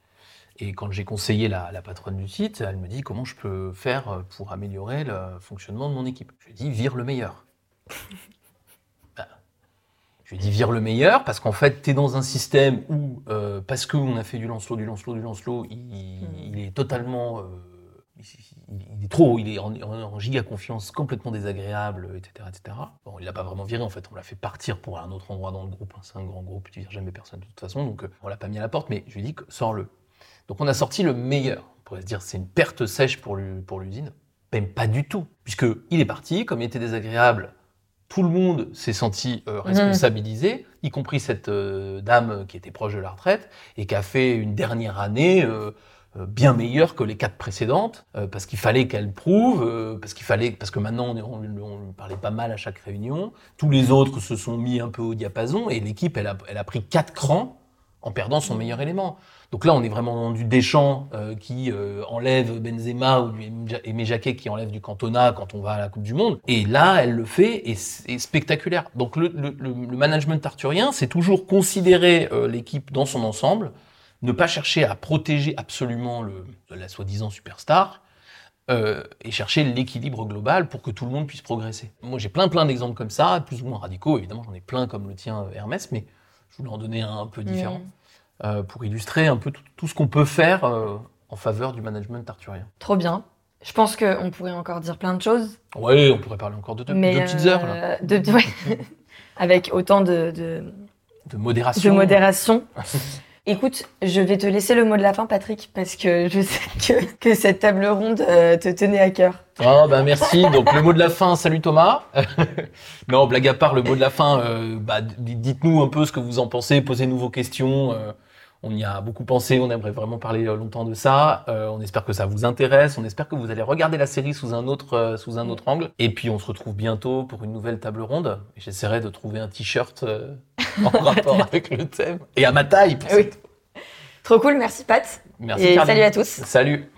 Et quand j'ai conseillé la, la patronne du site, elle me dit comment je peux faire pour améliorer le fonctionnement de mon équipe? Je lui ai dit vire le meilleur. Je lui ai dit vire le meilleur parce qu'en fait, tu es dans un système où, euh, parce qu'on a fait du Lancelot, du Lancelot, du Lancelot, il, il est totalement. euh, il, est trop, il est en, giga confiance, complètement désagréable, etc. etc. Bon, il l'a pas vraiment viré en fait, on l'a fait partir pour un autre endroit dans le groupe. hein. C'est un grand groupe, tu vires jamais personne de toute façon, donc euh, on l'a pas mis à la porte, mais je lui ai dit que sors-le. Donc on a sorti le meilleur. On pourrait se dire c'est une perte sèche pour l'usine. Même pas du tout, puisque il est parti, comme il était désagréable, tout le monde s'est senti euh, responsabilisé, y compris cette euh, dame qui était proche de la retraite et qui a fait une dernière année euh, euh, bien meilleure que les quatre précédentes, euh, parce qu'il fallait qu'elle prouve, euh, parce qu'il fallait, parce que maintenant on, on, lui parlait pas mal à chaque réunion. Tous les autres se sont mis un peu au diapason et l'équipe elle a, elle a pris quatre crans en perdant son meilleur élément. Donc là, on est vraiment dans du Deschamps euh, qui euh, enlève Benzema ou du Aimé Jacquet qui enlève du Cantona quand on va à la Coupe du Monde. Et là, elle le fait et c'est spectaculaire. Donc le, management arthurien, c'est toujours considérer euh, l'équipe dans son ensemble, ne pas chercher à protéger absolument le, la soi-disant superstar, et chercher l'équilibre global pour que tout le monde puisse progresser. Moi, j'ai plein plein d'exemples comme ça, plus ou moins radicaux, évidemment, j'en ai plein comme le tien, Hermès, mais je voulais en donner un un peu différent Mmh. Euh, pour illustrer un peu tout, tout ce qu'on peut faire euh, en faveur du management arthurien. Trop bien. Je pense qu'on pourrait encore dire plein de choses. Oui, on pourrait parler encore de mais deux petites heures, là, euh, de- ouais. [laughs] Avec autant de, de, de modération. de modération. [laughs] Écoute, je vais te laisser le mot de la fin, Patrick, parce que je sais que, que cette table ronde euh, te tenait à cœur. Ah ben merci. Donc le mot de la fin, salut Thomas. [laughs] non, blague à part, le mot de la fin, euh, bah, dites-nous un peu ce que vous en pensez, posez-nous vos questions. euh, on y a beaucoup pensé, on aimerait vraiment parler euh, longtemps de ça. Euh, on espère que ça vous intéresse, on espère que vous allez regarder la série sous un autre euh, sous un autre angle. Et puis on se retrouve bientôt pour une nouvelle table ronde. J'essaierai de trouver un t-shirt euh, [laughs] en rapport avec le thème et à ma taille. pour Oui. cette- Trop cool, merci Pat. Merci. Et Caroline. salut à tous. Salut.